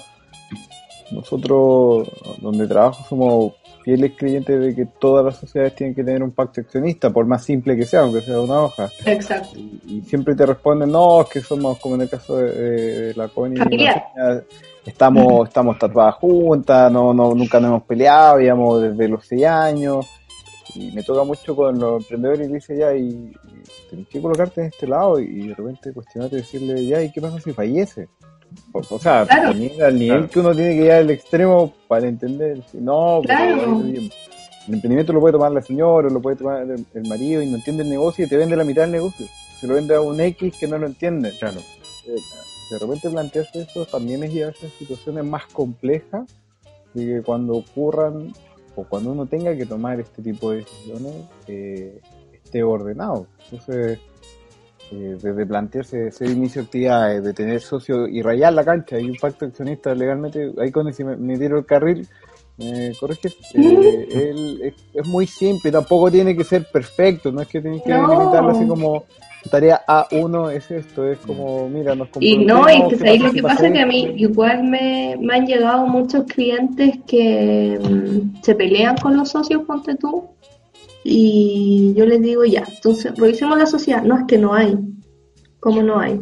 nosotros donde trabajo somos fieles creyentes de que todas las sociedades tienen que tener un pacto accionista, por más simple que sea, aunque sea una hoja. Exacto. Y, siempre te responden, no, es que somos como en el caso de, la CONI, estamos, estamos tatuadas juntas, no, no, nunca nos hemos peleado, digamos, desde los seis años y me toca mucho con los emprendedores y dice ya, y, tienes que colocarte en este lado y de repente cuestionarte y decirle ya, ¿y qué pasa si fallece? O, sea, al nivel que uno tiene que ir al extremo para entender, si no, el emprendimiento lo puede tomar la señora, lo puede tomar el, marido y no entiende el negocio y te vende la mitad del negocio. Se lo vende a un X que no lo entiende. Claro. Eh, de repente plantearse eso también es llevarse a situaciones más complejas de que cuando ocurran o cuando uno tenga que tomar este tipo de decisiones, eh, esté ordenado. Entonces, eh, desde plantearse ese inicio de actividades, de tener socio y rayar la cancha y un pacto accionista legalmente, ahí cuando me, me dieron el carril, me corriges, eh, es, muy simple, tampoco tiene que ser perfecto, no es que tienes que limitarlo así como tarea A1 es esto, es como, mira, nos Y no, y que ahí lo que pasa es que a mí igual me, me han llegado muchos clientes que mm, se pelean con los socios, ponte tú, y yo les digo, ya, entonces revisemos la sociedad. No es que no hay, ¿cómo no hay?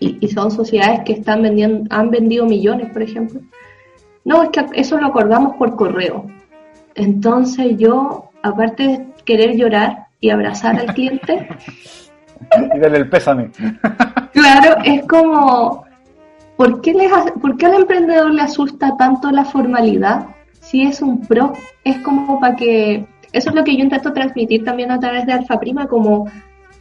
Y, y son sociedades que están vendiendo, han vendido millones, por ejemplo. No, es que eso lo acordamos por correo. Entonces yo, aparte de querer llorar y abrazar al cliente, y darle el pésame. claro, es como, ¿por qué, les, ¿por qué al emprendedor le asusta tanto la formalidad? Si es un pro, es como para que, eso es lo que yo intento transmitir también a través de Alfa Prima, como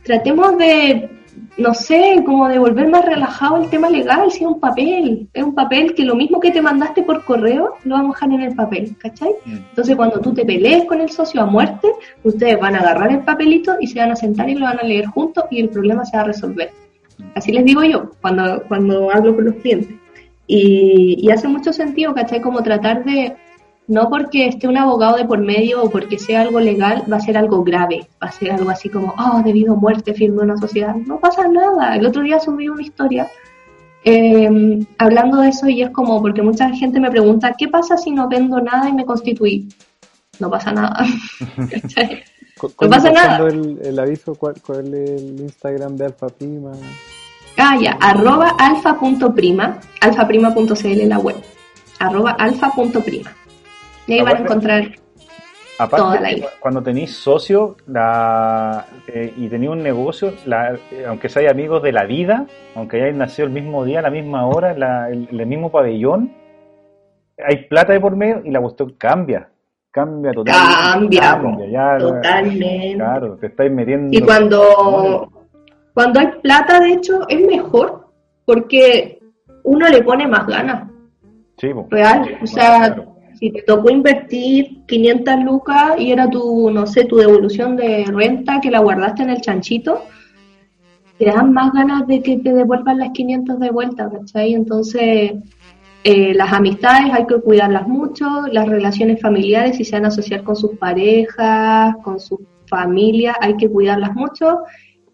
tratemos de no sé, como de volver más relajado el tema legal, si es un papel, es un papel que lo mismo que te mandaste por correo, lo vamos a dejar en el papel, ¿cachai? Mm. Entonces cuando tú te pelees con el socio a muerte, ustedes van a agarrar el papelito y se van a sentar y lo van a leer juntos y el problema se va a resolver. Así les digo yo cuando, cuando hablo con los clientes. Y, y hace mucho sentido, ¿cachai? Como tratar de no porque esté un abogado de por medio o porque sea algo legal, va a ser algo grave, va a ser algo así como, oh, debido a muerte firme una sociedad. No pasa nada. El otro día subí una historia eh, hablando de eso y es como, porque mucha gente me pregunta, ¿qué pasa si no vendo nada y me constituí? No pasa nada. No pasa nada. el aviso, ¿cuál, ¿cuál es el Instagram de Alfa Prima? Ah, ya, arroba alfa.prima, alfaprima.cl la web, arroba alfa.prima. Y ahí van a Aparte- encontrar, Toda la isla. cuando tenéis socio la, eh, y tenéis un negocio, la, eh, aunque seáis amigos de la vida, aunque hayáis nacido el mismo día, a la misma hora, la- el, el mismo pabellón, hay plata de por medio y la cuestión cambia. Cambia totalmente. Cambia, ya, totalmente. Claro, te estáis metiendo. Y cuando, cuando hay plata, de hecho, es mejor, porque uno le pone más ganas, Sí, real. O sea, Claro. Si te tocó invertir 500 lucas y era tu, no sé, tu devolución de renta que la guardaste en el chanchito, te dan más ganas de que te devuelvan las 500 de vuelta, ¿cachai? Entonces, eh, las amistades hay que cuidarlas mucho, las relaciones familiares, si se van a asociar con sus parejas, con sus familias, hay que cuidarlas mucho.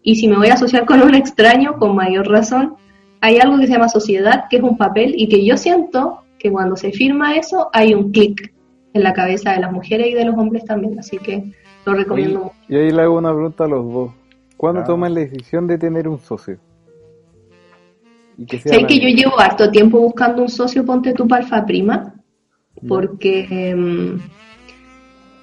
Y si me voy a asociar con un extraño, con mayor razón, hay algo que se llama sociedad, que es un papel, y que yo siento que cuando se firma eso, hay un clic en la cabeza de las mujeres y de los hombres también. Así que lo recomiendo mucho. Y ahí le hago una pregunta a los dos. ¿Cuándo Ah. toman la decisión de tener un socio? Y que sea Sé que yo llevo harto tiempo buscando un socio, ponte tú para Alfa Prima, porque em,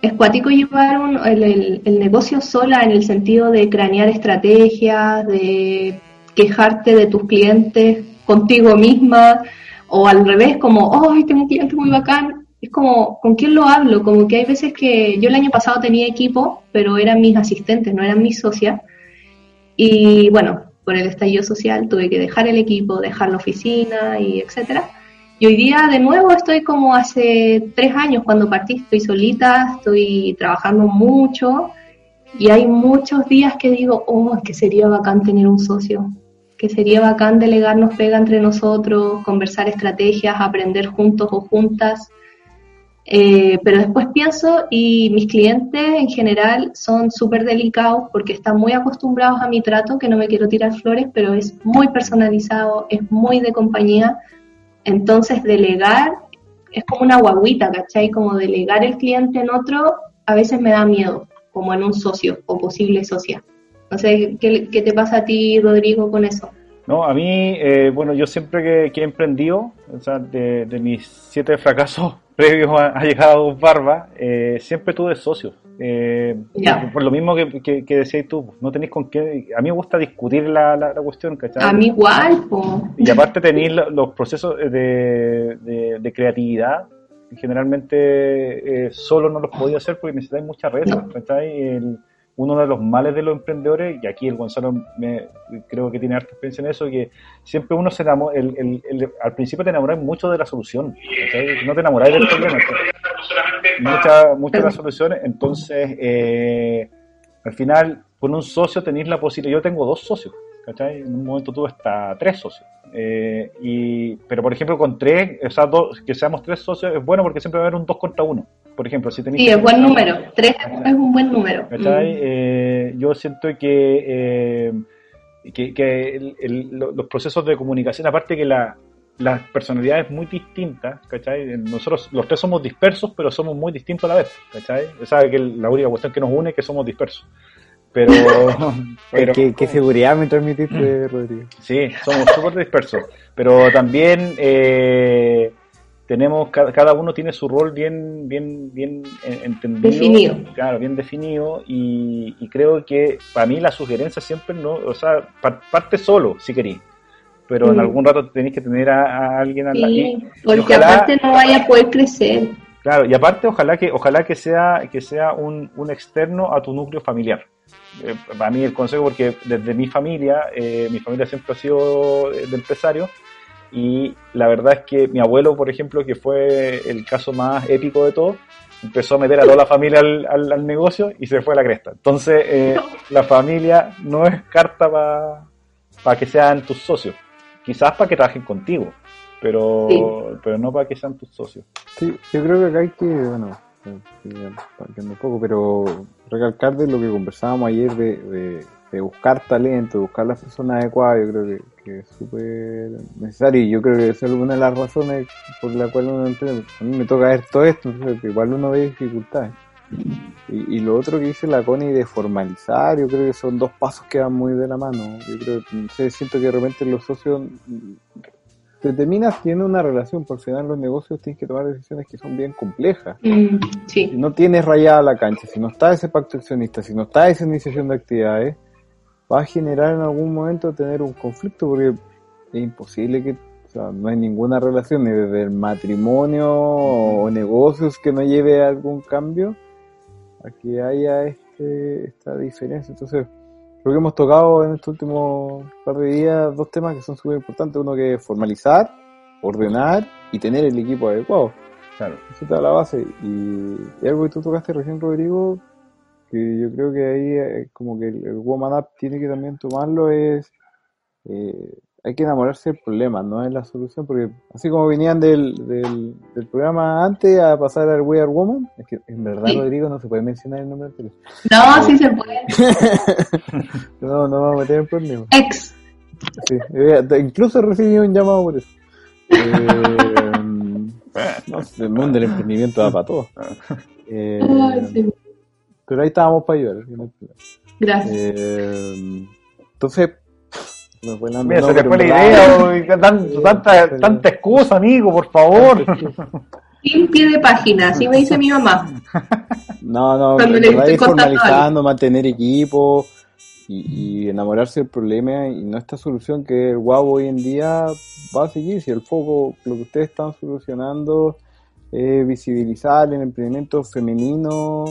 es cuático llevar un- el, el- el negocio sola en el sentido de cranear estrategias, de quejarte de tus clientes contigo misma, o al revés, como, ¡ay, tengo un cliente muy bacán! Es como, ¿con quién lo hablo? Como que hay veces que yo el año pasado tenía equipo, pero eran mis asistentes, no eran mis socias. Y bueno, por el estallido social tuve que dejar el equipo, dejar la oficina y etcétera. Y hoy día de nuevo estoy como hace tres años cuando partí, estoy solita, estoy trabajando mucho y hay muchos días que digo, oh, es que sería bacán tener un socio, que sería bacán delegarnos pega entre nosotros, conversar estrategias, aprender juntos o juntas. Eh, pero después pienso y mis clientes en general son súper delicados porque están muy acostumbrados a mi trato, que no me quiero tirar flores, pero es muy personalizado, es muy de compañía. Entonces delegar es como una guaguita, ¿cachai? Como delegar el cliente en otro a veces me da miedo, como en un socio o posible socia. No sé, ¿qué, qué te pasa a ti, Rodrigo, con eso? No, a mí, eh, bueno, yo siempre que, que he emprendido, o sea, de, de mis siete fracasos previos a, a llegar a Dos Barbas, eh, siempre tuve socios. Eh, Ya. por, por lo mismo que, que, que decías tú, no tenéis con qué. A mí me gusta discutir la, la, la cuestión, ¿cachai? A mí igual, po. Y aparte tenéis lo- los procesos de, de, de creatividad, generalmente eh, solo no los podía hacer porque necesitáis mucha red. No. ¿cachai? El- uno de los males de los emprendedores, y aquí el Gonzalo me, creo que tiene harta experiencia en eso, que siempre uno se enamora, el, el- el- al principio te enamoras mucho de la solución, no te enamoráis del problema. Muchas muchas de las soluciones, entonces eh, al final con un socio tenéis la posibilidad, yo tengo dos socios, ¿cachai? En un momento tuve hasta tres socios. Eh, y, pero por ejemplo con tres, o sea, dos, que seamos tres socios es bueno porque siempre va a haber un dos contra uno. Por ejemplo, si tenéis Sí, es buen número. Tres es un buen número. Mm. Eh, yo siento que, eh, que, que el- el- lo- los procesos de comunicación, aparte que la, las personalidades muy distintas, ¿cachai? Nosotros los tres somos dispersos, pero somos muy distintos a la vez, ¿cachai? Que la única cuestión que nos une es que somos dispersos. Pero, pero ¿Qué, qué seguridad me transmitiste, Rodrigo? Sí, somos súper dispersos, pero también eh, tenemos, ca- cada uno tiene su rol bien, bien, bien entendido. Definido. Claro, bien definido y, y creo que para mí la sugerencia siempre no, o sea, pa- parte solo si queréis, pero en Mm. algún rato tenéis que tener a, a alguien al lado. Sí, porque ojalá- aparte no vaya a poder crecer. Claro, y aparte ojalá que ojalá que sea que sea un, un externo a tu núcleo familiar. Eh, para mí el consejo, porque desde mi familia, eh, mi familia siempre ha sido de, empresario, y la verdad es que mi abuelo, por ejemplo, que fue el caso más épico de todo, empezó a meter a toda la familia al, al- al negocio y se fue a la cresta. Entonces, eh, la familia no es carta para que sean tus socios, quizás para que trabajen contigo, pero, Sí. pero no para que sean tus socios. Sí, yo creo que acá hay que, bueno, un poco, pero recalcar de lo que conversábamos ayer de, buscar talento, buscar la persona adecuada, yo creo que, es súper necesario y yo creo que es una de las razones por la cual uno. A mí me toca ver todo esto, igual uno ve dificultades. Y, lo otro que dice la Connie de formalizar, yo creo que son dos pasos que van muy de la mano. Yo creo, no sé, siento que de repente los socios te terminas teniendo una relación, por final los negocios tienes que tomar decisiones que son bien complejas. Mm, Si no tienes rayada la cancha, si no está ese pacto accionista, si no está esa iniciación de actividades, va a generar en algún momento tener un conflicto porque es imposible que, o sea, no hay ninguna relación ni desde el matrimonio o negocios que no lleve a algún cambio a que haya este, esta diferencia. Entonces, creo que hemos tocado en estos últimos par de días dos temas que son súper importantes. Uno que es formalizar, ordenar y tener el equipo adecuado. Claro. Eso da la base. Y, y algo que tú tocaste recién, Rodrigo, que yo creo que ahí eh, como que el, Woman Up tiene que también tomarlo es eh, hay que enamorarse del problema, no es la solución, porque así como venían del, del, programa antes a pasar al We Are Woman, es que en verdad, Rodrigo, no se puede mencionar el nombre del No, sí se puede. no, no vamos a meter en problemas. Ex. Sí, eh, incluso recibí un llamado por eso. Eh, no, el mundo del emprendimiento da para todo. Eh, pero ahí estábamos para ayudar. Gracias. Eh, entonces, me fue la, Mira, se te fue la idea, tanta, tanta excusa, amigo, por favor. Sin pie de página, así me dice mi mamá. No, no, Cuando le estoy formalizando, mantener equipo y, enamorarse del problema y no esta solución que el guau hoy en día va a seguir. Si el foco, lo que ustedes están solucionando es visibilizar el emprendimiento femenino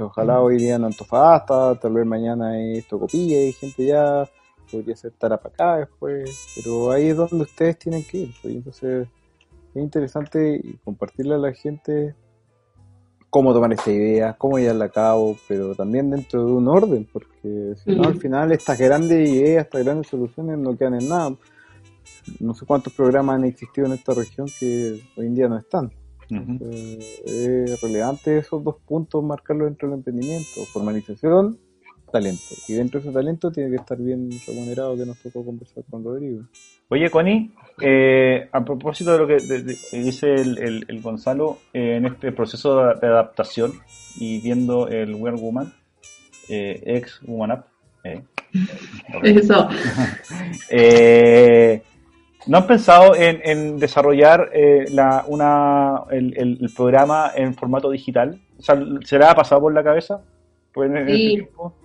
ojalá hoy día en Antofagasta, tal vez mañana es Tocopilla y gente ya podría ser Tarapacá después, pero ahí es donde ustedes tienen que ir. Pues, entonces es interesante compartirle a la gente cómo tomar esta idea, cómo llevarla a cabo, pero también dentro de un orden, porque si no, al final estas grandes ideas, estas grandes soluciones no quedan en nada. No sé cuántos programas han existido en esta región que hoy en día no están. es relevante esos dos puntos marcarlo dentro del emprendimiento, formalización talento. Y dentro de ese talento tiene que estar bien remunerado, que nos tocó conversar con Rodrigo. Oye, Connie, eh, a propósito de lo que dice el, Gonzalo, eh, en este proceso de, adaptación y viendo el Weird Woman, eh, ex Woman Up, Eso. ¿No han pensado en, desarrollar la, una, el, el, programa en formato digital? O sea, ¿Se le ha pasado por la cabeza?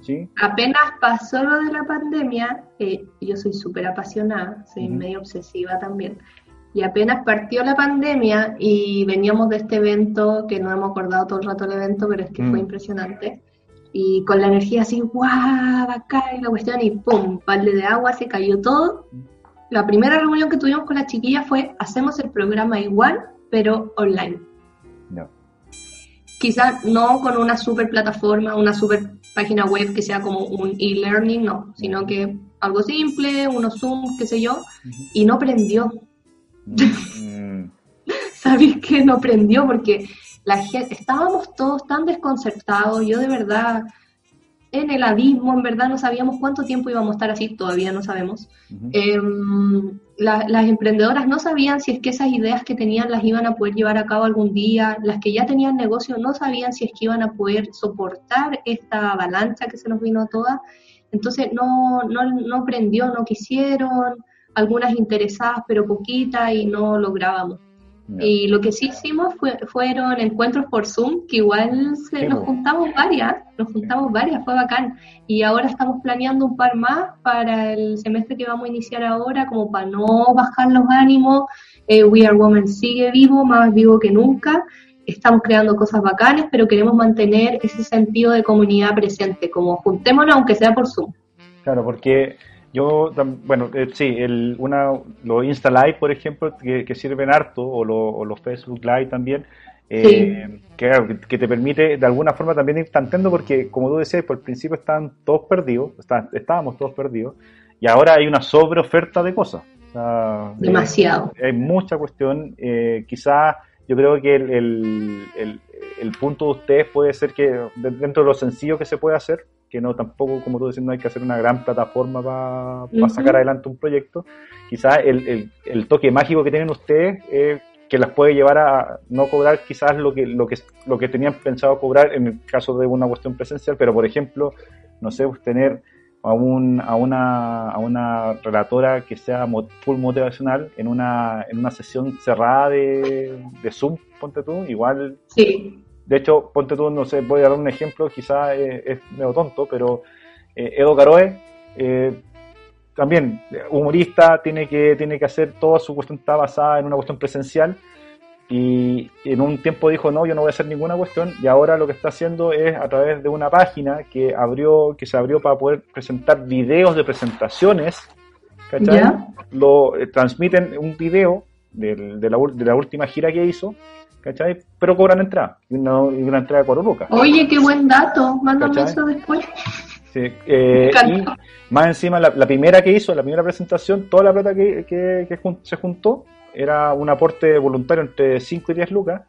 Sí. Apenas pasó lo de la pandemia, eh, yo soy súper apasionada, soy medio obsesiva también. Y apenas partió la pandemia y veníamos de este evento, que no hemos acordado todo el rato el evento, pero es que fue mm. impresionante. Y con la energía así, guau, acá y la cuestión, y pum, balde de agua, se cayó todo. La primera reunión que tuvimos con la chiquilla fue, hacemos el programa igual, pero online quizás no con una super plataforma, una super página web que sea como un e-learning, no, sino que algo simple, unos Zoom, qué sé yo, y no prendió. Mm. ¿Sabéis que no prendió? Porque la gente, estábamos todos tan desconcertados, yo de verdad en el abismo, en verdad no sabíamos cuánto tiempo íbamos a estar así, todavía no sabemos. Em, las emprendedoras no sabían si es que esas ideas que tenían las iban a poder llevar a cabo algún día, las que ya tenían negocio no sabían si es que iban a poder soportar esta avalancha que se nos vino a todas. Entonces no, no, no prendió, no quisieron, algunas interesadas pero poquitas y no lográbamos. Y lo que sí hicimos fue, fueron encuentros por Zoom, que igual se, nos juntamos varias, nos juntamos varias, fue bacán. Y ahora estamos planeando un par más para el semestre que vamos a iniciar ahora, como para no bajar los ánimos. Eh, We Are Women sigue vivo, más vivo que nunca. Estamos creando cosas bacanes, pero queremos mantener ese sentido de comunidad presente, como juntémonos aunque sea por Zoom. Claro, porque yo, bueno, eh, sí, el, una, los Insta Live, por ejemplo, que, sirven harto, o, los Facebook Live también, eh, que, que, te permite de alguna forma también ir tanteando, porque como tú decías, por el principio estaban todos perdidos, estábamos todos perdidos, y ahora hay una sobreoferta de cosas. Demasiado. hay mucha cuestión, eh, quizás yo creo que el, el, el, punto de ustedes puede ser que dentro de lo sencillo que se puede hacer, que no tampoco, como tú decís, no hay que hacer una gran plataforma para sacar adelante un proyecto. Quizás el, el, el, toque mágico que tienen ustedes es que las puede llevar a no cobrar quizás lo que, lo que, lo que tenían pensado cobrar en el caso de una cuestión presencial, pero por ejemplo, no sé, pues tener a, un, a, una, a una relatora que sea full motivacional en una, en una sesión cerrada de, de Zoom, ponte tú, igual. Sí. De hecho, ponte tú, no sé, voy a dar un ejemplo, quizás es, medio tonto, pero eh, Edo Caroe, eh, también humorista, tiene que, tiene que hacer toda su cuestión está basada en una cuestión presencial y en un tiempo dijo, no, yo no voy a hacer ninguna cuestión, y ahora lo que está haciendo es a través de una página que abrió, que se abrió para poder presentar videos de presentaciones, ¿cachai? Lo eh, transmiten un video de, la, de la última gira que hizo, ¿cachai? Pero cobran entrada, y una, una entrada de cuatro lucas. Oye, qué buen dato, mándame eso después. Sí, eh, y más encima, la, primera que hizo, la primera presentación, toda la plata que, que, que se juntó, era un aporte voluntario entre 5 y 10 lucas,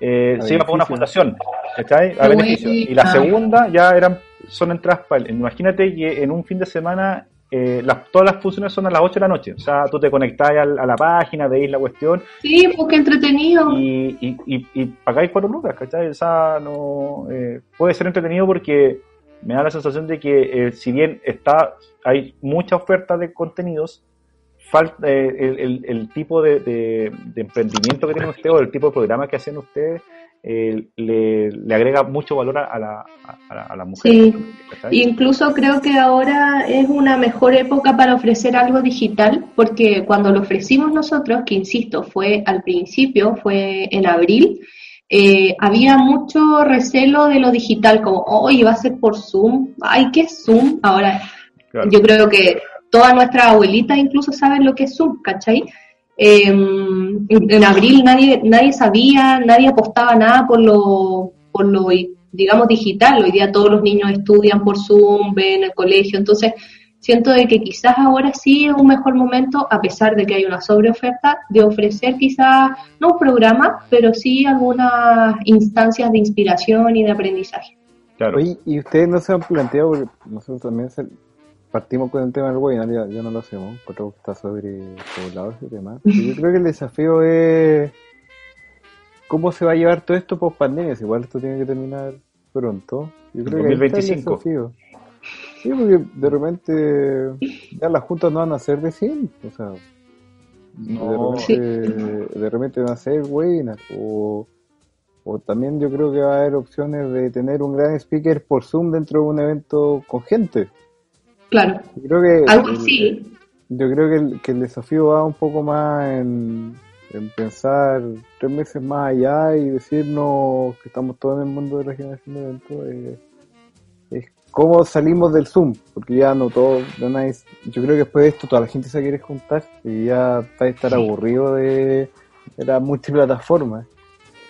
eh, se iba para una fundación, ¿cachai? A beneficio. Y la segunda ya eran son entradas para Imagínate que en un fin de semana eh, las, todas las funciones son a las 8 de la noche. O sea, tú te conectás a, la página, veis la cuestión. Sí, porque pues entretenido. Y, y, y, y pagáis 4 lucas, ¿cachai? O sea, no, eh, puede ser entretenido porque me da la sensación de que eh, si bien está hay mucha oferta de contenidos, falta eh, el, el, tipo de, de, emprendimiento que tienen ustedes o el tipo de programa que hacen ustedes eh, le, le, agrega mucho valor a la, a, la, mujer. Sí, incluso creo que ahora es una mejor época para ofrecer algo digital, porque cuando lo ofrecimos nosotros, que insisto, fue al principio, fue en abril, eh, había mucho recelo de lo digital, como, hoy va a ser por Zoom, ay, ¿qué es Zoom? Ahora, yo creo que todas nuestras abuelitas incluso saben lo que es Zoom, ¿cachai? Em, en, abril nadie, nadie sabía, nadie apostaba nada por lo, por lo, digamos, digital. Hoy día todos los niños estudian por Zoom, ven el colegio, entonces siento de que quizás ahora sí es un mejor momento, a pesar de que hay una sobreoferta, de ofrecer quizás, no un programa, pero sí algunas instancias de inspiración y de aprendizaje. Claro. y ustedes no se han planteado, porque nosotros también partimos con el tema del webinar, ya, ya no lo hacemos, porque está sobre poblado ese tema. yo creo que el desafío es cómo se va a llevar todo esto post pandemia, igual esto tiene que terminar pronto. Yo creo 2025. que el Sí, porque de repente ya las juntas no van a ser de 100, o sea, no. de, repente, de repente van a ser webinar, o, o también yo creo que va a haber opciones de tener un gran speaker por Zoom dentro de un evento con gente. Claro. Yo creo que Algo así. Yo creo que el, que el desafío va un poco más en, pensar tres meses más allá y decirnos que estamos todos en el mundo de la generación de eventos. Eh, es cómo salimos del Zoom, porque ya no todo, yo creo que después de esto toda la gente se quiere juntar y ya va a estar aburrido de, de la multiplataforma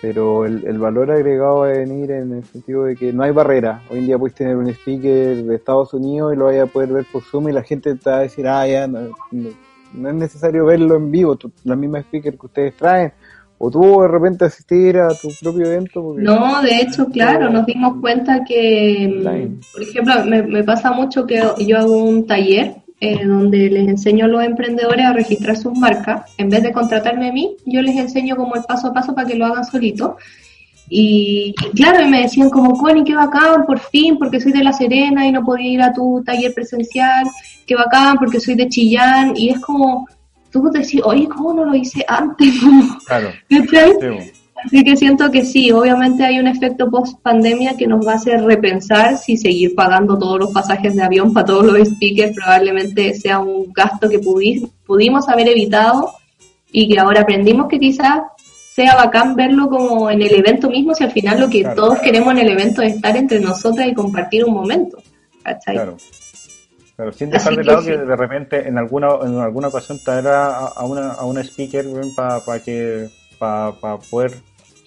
pero el, el, valor agregado va a venir en el sentido de que no hay barrera. Hoy en día puedes tener un speaker de Estados Unidos y lo vaya a poder ver por Zoom y la gente te va a decir, ah, ya, no, es necesario verlo en vivo, la misma speaker que ustedes traen. O tú de repente asistir a tu propio evento. no, de hecho, claro, nos dimos cuenta que, por ejemplo, me, me pasa mucho que yo hago un taller eh, donde les enseño a los emprendedores a registrar sus marcas. En vez de contratarme a mí, yo les enseño como el paso a paso para que lo hagan solito. Y, claro, y me decían como, Connie, qué bacán, por fin, porque soy de La Serena y no podía ir a tu taller presencial, qué bacán, porque soy de Chillán, y es como, tú decís, oye, ¿cómo no lo hice antes? Claro. Así que siento que sí, obviamente hay un efecto post pandemia que nos va a hacer repensar si seguir pagando todos los pasajes de avión para todos los speakers probablemente sea un gasto que pudimos haber evitado y que ahora aprendimos que quizás sea bacán verlo como en el evento mismo, si al final lo que todos queremos en el evento es estar entre nosotras y compartir un momento. Claro. Pero sin dejar de lado que, de repente en alguna en alguna ocasión traer a, una, a una speaker para que para poder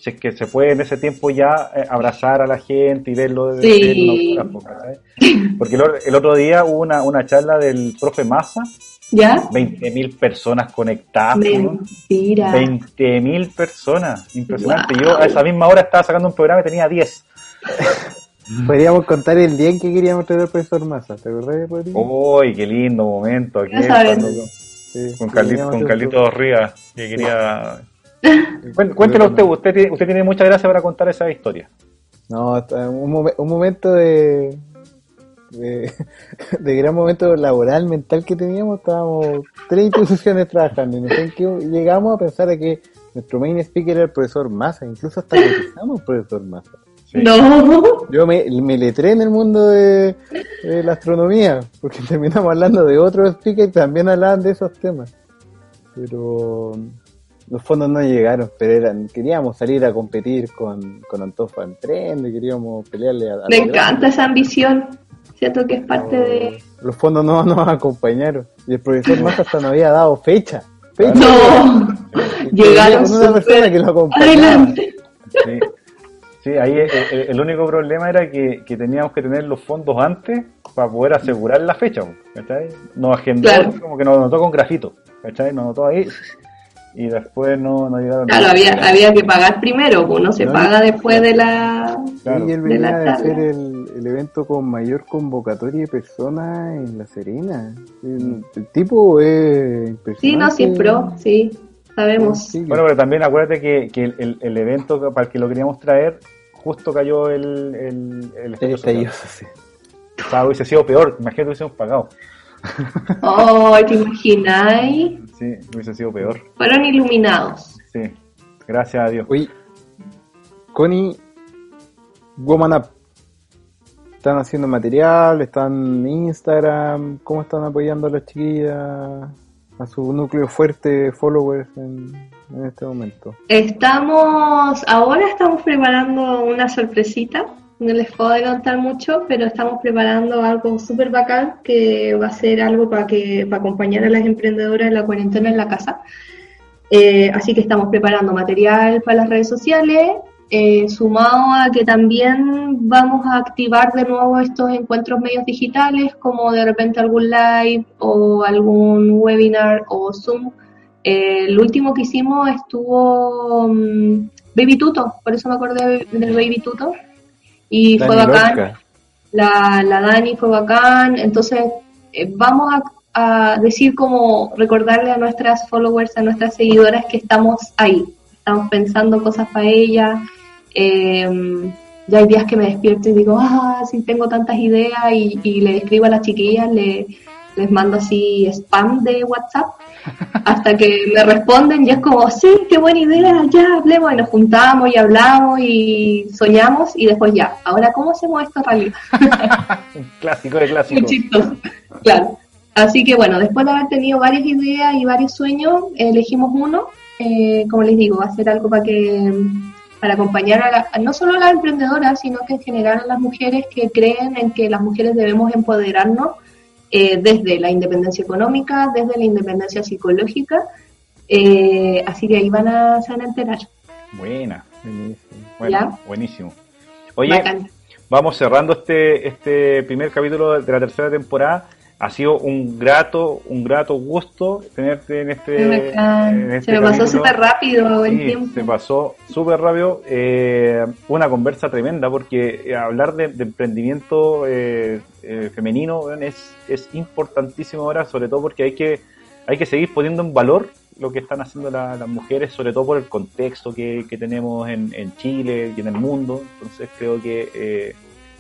si es que se puede en ese tiempo ya eh, abrazar a la gente y verlo desde sí. Porque el, otro día hubo una, una charla del profe Massa. ¿Ya? 20.000 personas conectadas. Mentira. 20.000 personas. Impresionante. Yo a esa misma hora estaba sacando un programa y tenía 10. podríamos contar el día en que queríamos traer al profesor Massa, ¿te acordás? Uy, qué lindo momento aquí. Cuando- Sí, con con Carlitos Rivas, que quería... Cuen- Cuéntelo usted, usted tiene, usted tiene mucha gracia para contar esa historia. No, un, momen- un momento de, de, de gran momento laboral, mental que teníamos, estábamos tres instituciones trabajando y no sé en qué llegamos a pensar de que nuestro main speaker era el profesor Massa, incluso hasta cotizamos profesor Massa. Sí. No. Yo me, me letré en el mundo de, de la astronomía, porque terminamos hablando de otros speakers que también hablaban de esos temas. Pero los fondos no llegaron, pero eran, queríamos salir a competir con, con Antofa en tren, y queríamos pelearle a, a Me encanta esa ambición. Siento que es parte de... Los fondos no nos acompañaron. Y el profesor más hasta nos había dado fecha. fecha No. Llegaron con una persona súper que lo acompañaba. adelante. Sí, Sí, ahí el, el- el único problema era que, que teníamos que tener los fondos antes para poder asegurar la fecha. ¿cachai? Nos agendó, Claro. como que nos anotó con grafito. ¿cachai? Nos anotó ahí y después no, no llegaron. Claro, había, había que pagar primero, pues no se No, paga después de la... Claro. Y él de la venía de hacer el, el evento con mayor convocatoria de personas en La Serena. El, el tipo es impresionante. Sí, no, sí, pro, sí, sabemos. Sí, Bueno, pero también acuérdate que, que el, el- el evento para el que lo queríamos traer, justo cayó el, el, el estallido social. sí. O sea, hubiese sido peor, imagínate que hubiésemos pagado. Oh, ¿te imagináis? Sí, hubiese sido peor. Fueron iluminados. Sí, gracias a Dios. Oye, Connie, Woman Up. Están haciendo material, están en Instagram. ¿Cómo están apoyando a las chiquillas? A su núcleo fuerte de followers en, en este momento. Estamos, ahora estamos preparando una sorpresita. No les puedo adelantar mucho, pero estamos preparando algo súper bacán que va a ser algo para que para acompañar a las emprendedoras en la cuarentena en la casa. Eh, así que estamos preparando material para las redes sociales, eh, sumado a que también vamos a activar de nuevo estos encuentros medios digitales, como de repente algún live o algún webinar o Zoom. Eh, el último que hicimos estuvo mm, Baby Tuto, por eso me acordé del Baby Tuto. Y fue bacán. Lorca. la, la Dani fue bacán, entonces eh, vamos a, a decir como recordarle a nuestras followers, a nuestras seguidoras que estamos ahí, estamos pensando cosas para ellas, eh, ya hay días que me despierto y digo, ah, sí tengo tantas ideas y, y le escribo a las chiquillas, le, les mando así spam de WhatsApp hasta que me responden y es como, sí, qué buena idea, ya hablemos y nos juntamos y hablamos y soñamos y después ya, ahora ¿cómo hacemos esto en realidad? Un clásico de. Muy chistoso, claro. Así que bueno, después de haber tenido varias ideas y varios sueños, elegimos uno, eh, como les digo, va a ser algo para que para acompañar a, la- no solo a las emprendedoras, sino que en general a las mujeres que creen en que las mujeres debemos empoderarnos eh, desde la independencia económica, desde la independencia psicológica. Eh, así que ahí van a, se van a enterar. Buena, Buenísimo. bueno, Ya. buenísimo. Oye, Bacán. vamos cerrando este, este primer capítulo de la tercera temporada. Ha sido un grato, un grato gusto tenerte en este, en este se me pasó súper rápido el Sí, tiempo. se pasó súper rápido. eh, una conversa tremenda porque eh, hablar de, de emprendimiento eh, eh, femenino es, es importantísimo ahora, sobre todo porque hay que, hay que seguir poniendo en valor lo que están haciendo la- las mujeres, sobre todo por el contexto que, que tenemos en, en Chile y en el mundo. Entonces creo que eh,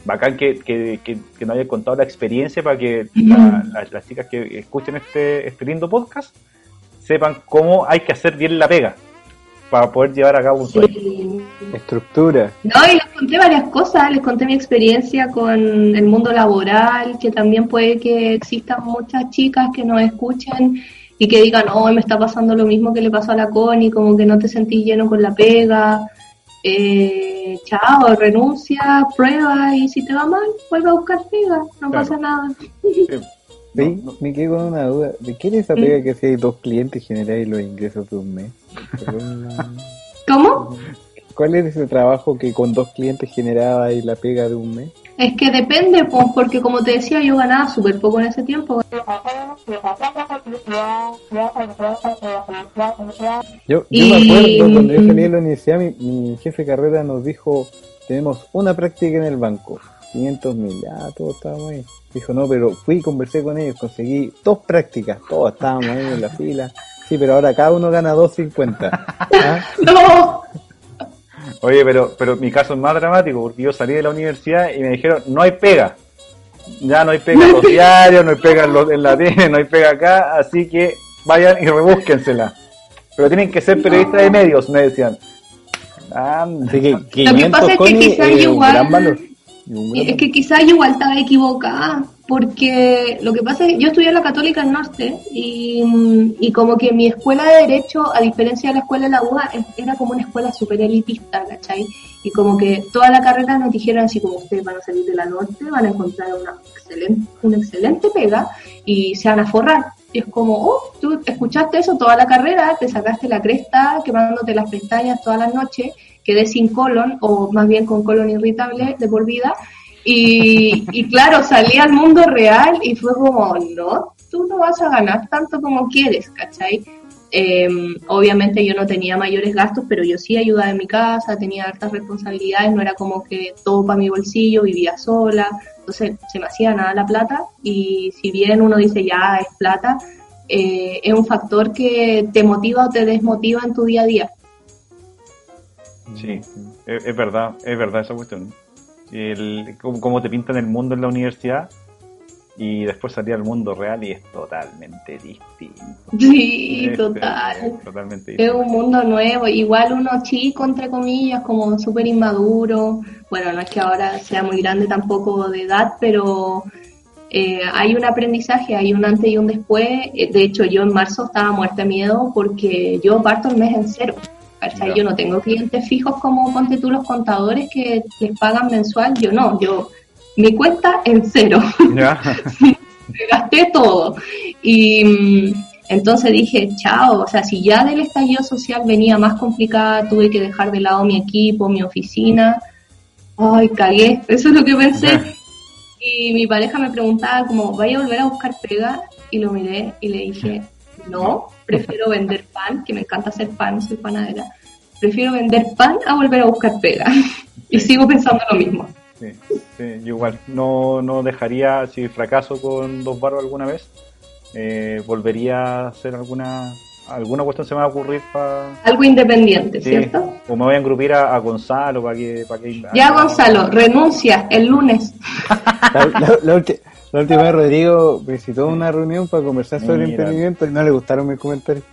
bacán que, que, que, que nos hayas contado la experiencia para que la- la- las chicas que escuchen este, este lindo podcast sepan cómo hay que hacer bien la pega para poder llevar a cabo un sueño. Sí. Estructura. No, y les conté varias cosas, les conté mi experiencia con el mundo laboral, que también puede que existan muchas chicas que nos escuchen y que digan, oh, me está pasando lo mismo que le pasó a la Connie, como que no te sentís lleno con la pega, eh, chao, renuncia, prueba y si te va mal, vuelve a buscar pega, no Claro. pasa nada. Eh, Sí, no, no. me quedé con una duda. ¿De qué era esa pega que si hay dos clientes generáis los ingresos de un mes? ¿Cómo? ¿Cuál era ese trabajo que con dos clientes generaba y la pega de un mes? Es que depende, pues, porque como te decía, yo ganaba súper poco en ese tiempo. Yo, yo Y- me acuerdo cuando yo salí de la universidad, mi, mi jefe de carrera nos dijo, tenemos una práctica en el banco. 500 mil, ya, todos estábamos ahí. Dijo, no, pero fui y conversé con ellos, conseguí dos prácticas, todos estábamos ahí en la fila. Sí, pero ahora cada uno gana 2.50. ¿Ah? ¡No! Oye, pero, pero mi caso es más dramático porque yo salí de la universidad y me dijeron, no hay pega. Ya no hay pega en los diarios, no hay pega en, los- en la tele, no hay pega acá, así que vayan y rebúsquensela. Pero tienen que ser periodistas de medios, me decían. Anda. Así que Lo que 500 pasa es que eh, igual- Es que quizás yo igual estaba equivocada, porque lo que pasa es que yo estudié en la Católica del Norte y, y como que mi escuela de Derecho, a diferencia de la escuela de la UA, era como una escuela súper elitista, ¿cachai? Y como que toda la carrera nos dijeron así como ustedes van a salir de la Norte, van a encontrar una excelente, una excelente pega y se van a forrar. Y es como, oh, tú escuchaste eso toda la carrera, te sacaste la cresta, quemándote las pestañas todas las noches, quedé sin colon, o más bien con colon irritable de por vida. Y, y claro, salí al mundo real y fue como, no, tú no vas a ganar tanto como quieres, ¿cachai? Eh, obviamente yo no tenía mayores gastos, pero yo sí ayudaba en mi casa, tenía hartas responsabilidades, no era como que todo para mi bolsillo, vivía sola, entonces se me hacía nada la plata y si bien uno dice ya es plata, eh, es un factor que te motiva o te desmotiva en tu día a día. Sí, es, es verdad, es verdad esa cuestión. El, cómo te pintan el mundo en la universidad y después salir al mundo real y es totalmente distinto. Sí, total. es totalmente Es un mundo nuevo, igual uno chico, entre comillas, como súper inmaduro. Bueno, no es que ahora sea muy grande tampoco de edad, pero eh, hay un aprendizaje, hay un antes y un después. Eh, De hecho, yo en marzo estaba muerta de miedo porque yo parto el mes en cero. Ya. Yo no tengo clientes fijos como ponte tú los contadores que les pagan mensual. Yo no, yo mi cuenta en cero me gasté todo. Y mm, entonces dije, chao, o sea, si ya del estallido social venía más complicada, tuve que dejar de lado mi equipo, mi oficina, ay, cagué, eso es lo que pensé. Y mi pareja me preguntaba como, ¿vaya a volver a buscar pega? Y lo miré y le dije, no, prefiero vender pan, que me encanta hacer pan, soy panadera. Prefiero vender pan a volver a buscar pega. Y sigo pensando lo mismo. Sí, sí, yo igual. No, no dejaría, si fracaso con dos barros alguna vez, eh, volvería a hacer alguna alguna cuestión se me va a ocurrir para... Algo independiente, ¿cierto? O me voy a engrupir a, a Gonzalo para que... Para que Ya, Gonzalo, renuncia el lunes. La, la- la ulti- la última vez Rodrigo visitó una reunión para conversar sobre Mira. emprendimiento y no le gustaron mis comentarios.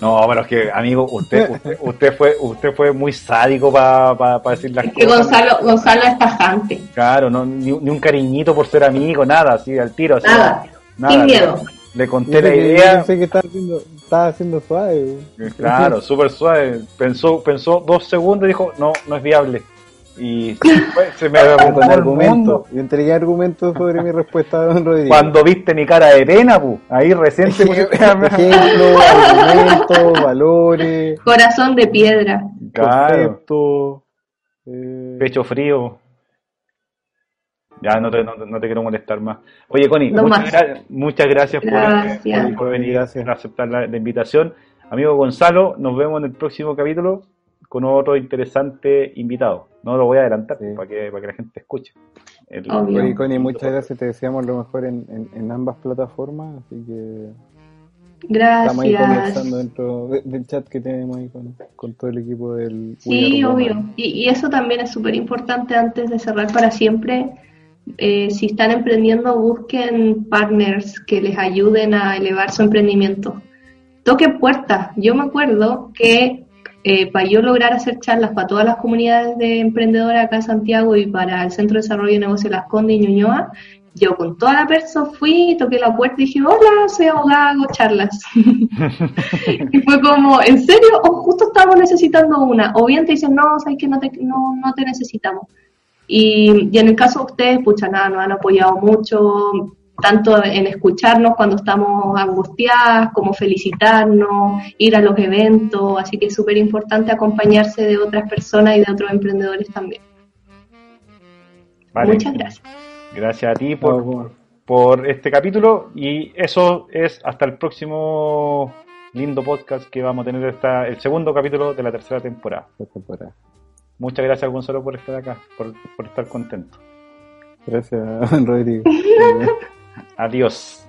No, pero es que, amigo, usted usted, usted fue usted fue muy sádico para decir las Es que cosas. Gonzalo, Gonzalo es tajante. Claro, no, ni, ni un cariñito por ser amigo, nada, así al tiro. Así, Nada, nada. sin miedo. Le conté la que- yo idea, pensé que estaba haciendo, estaba haciendo suave. claro, súper suave. Pensó, pensó dos segundos y dijo, no, no es viable. Y se, me argumentos. mundo. Yo entregué argumentos sobre mi respuesta a don Rodrigo. Cuando viste mi cara de pena, pu, ahí recién te Ejemplos, argumentos, valores, Corazón de piedra. Claro, conceptos. eh, pecho frío. Ya no te, no, te- no te quiero molestar más. Oye, Connie, No muchas, gra- muchas gracias, por- Gracias. Por, por venir Gracias. a aceptar la, la invitación. Amigo Gonzalo, nos vemos en el próximo capítulo con otro interesante invitado. No lo voy a adelantar Sí. para, que, para que la gente escuche. El- Obvio. Oye, Connie, muchas gracias. Te deseamos lo mejor en, en, en ambas plataformas. Así que estamos ahí Gracias. conversando dentro de- del chat que tenemos ahí con, con todo el equipo del. Sí, obvio. Y, y eso también es súper importante antes de cerrar para siempre. Eh, si están emprendiendo, busquen partners que les ayuden a elevar su emprendimiento. Toquen puertas. Yo me acuerdo que eh, para yo lograr hacer charlas para todas las comunidades de emprendedores acá en Santiago y para el Centro de Desarrollo de Negocios Las Condes y Ñuñoa, yo con toda la perso fui, toqué la puerta y dije, hola, soy abogada, hago charlas. y fue como, ¿en serio? O justo estábamos necesitando una. O bien te dicen, no, sabes que no te, no, no te necesitamos. Y, y en el caso de ustedes, pucha, nada, nos han apoyado mucho, tanto en escucharnos cuando estamos angustiadas, como felicitarnos, ir a los eventos, así que es súper importante acompañarse de otras personas y de otros emprendedores también. Vale. Muchas gracias. Gracias a ti por, por este capítulo y eso es hasta el próximo lindo podcast que vamos a tener esta, el segundo capítulo de la tercera temporada. Temporada. Muchas gracias Gonzalo por estar acá, por, por estar contento. Gracias, Rodrigo. Adiós.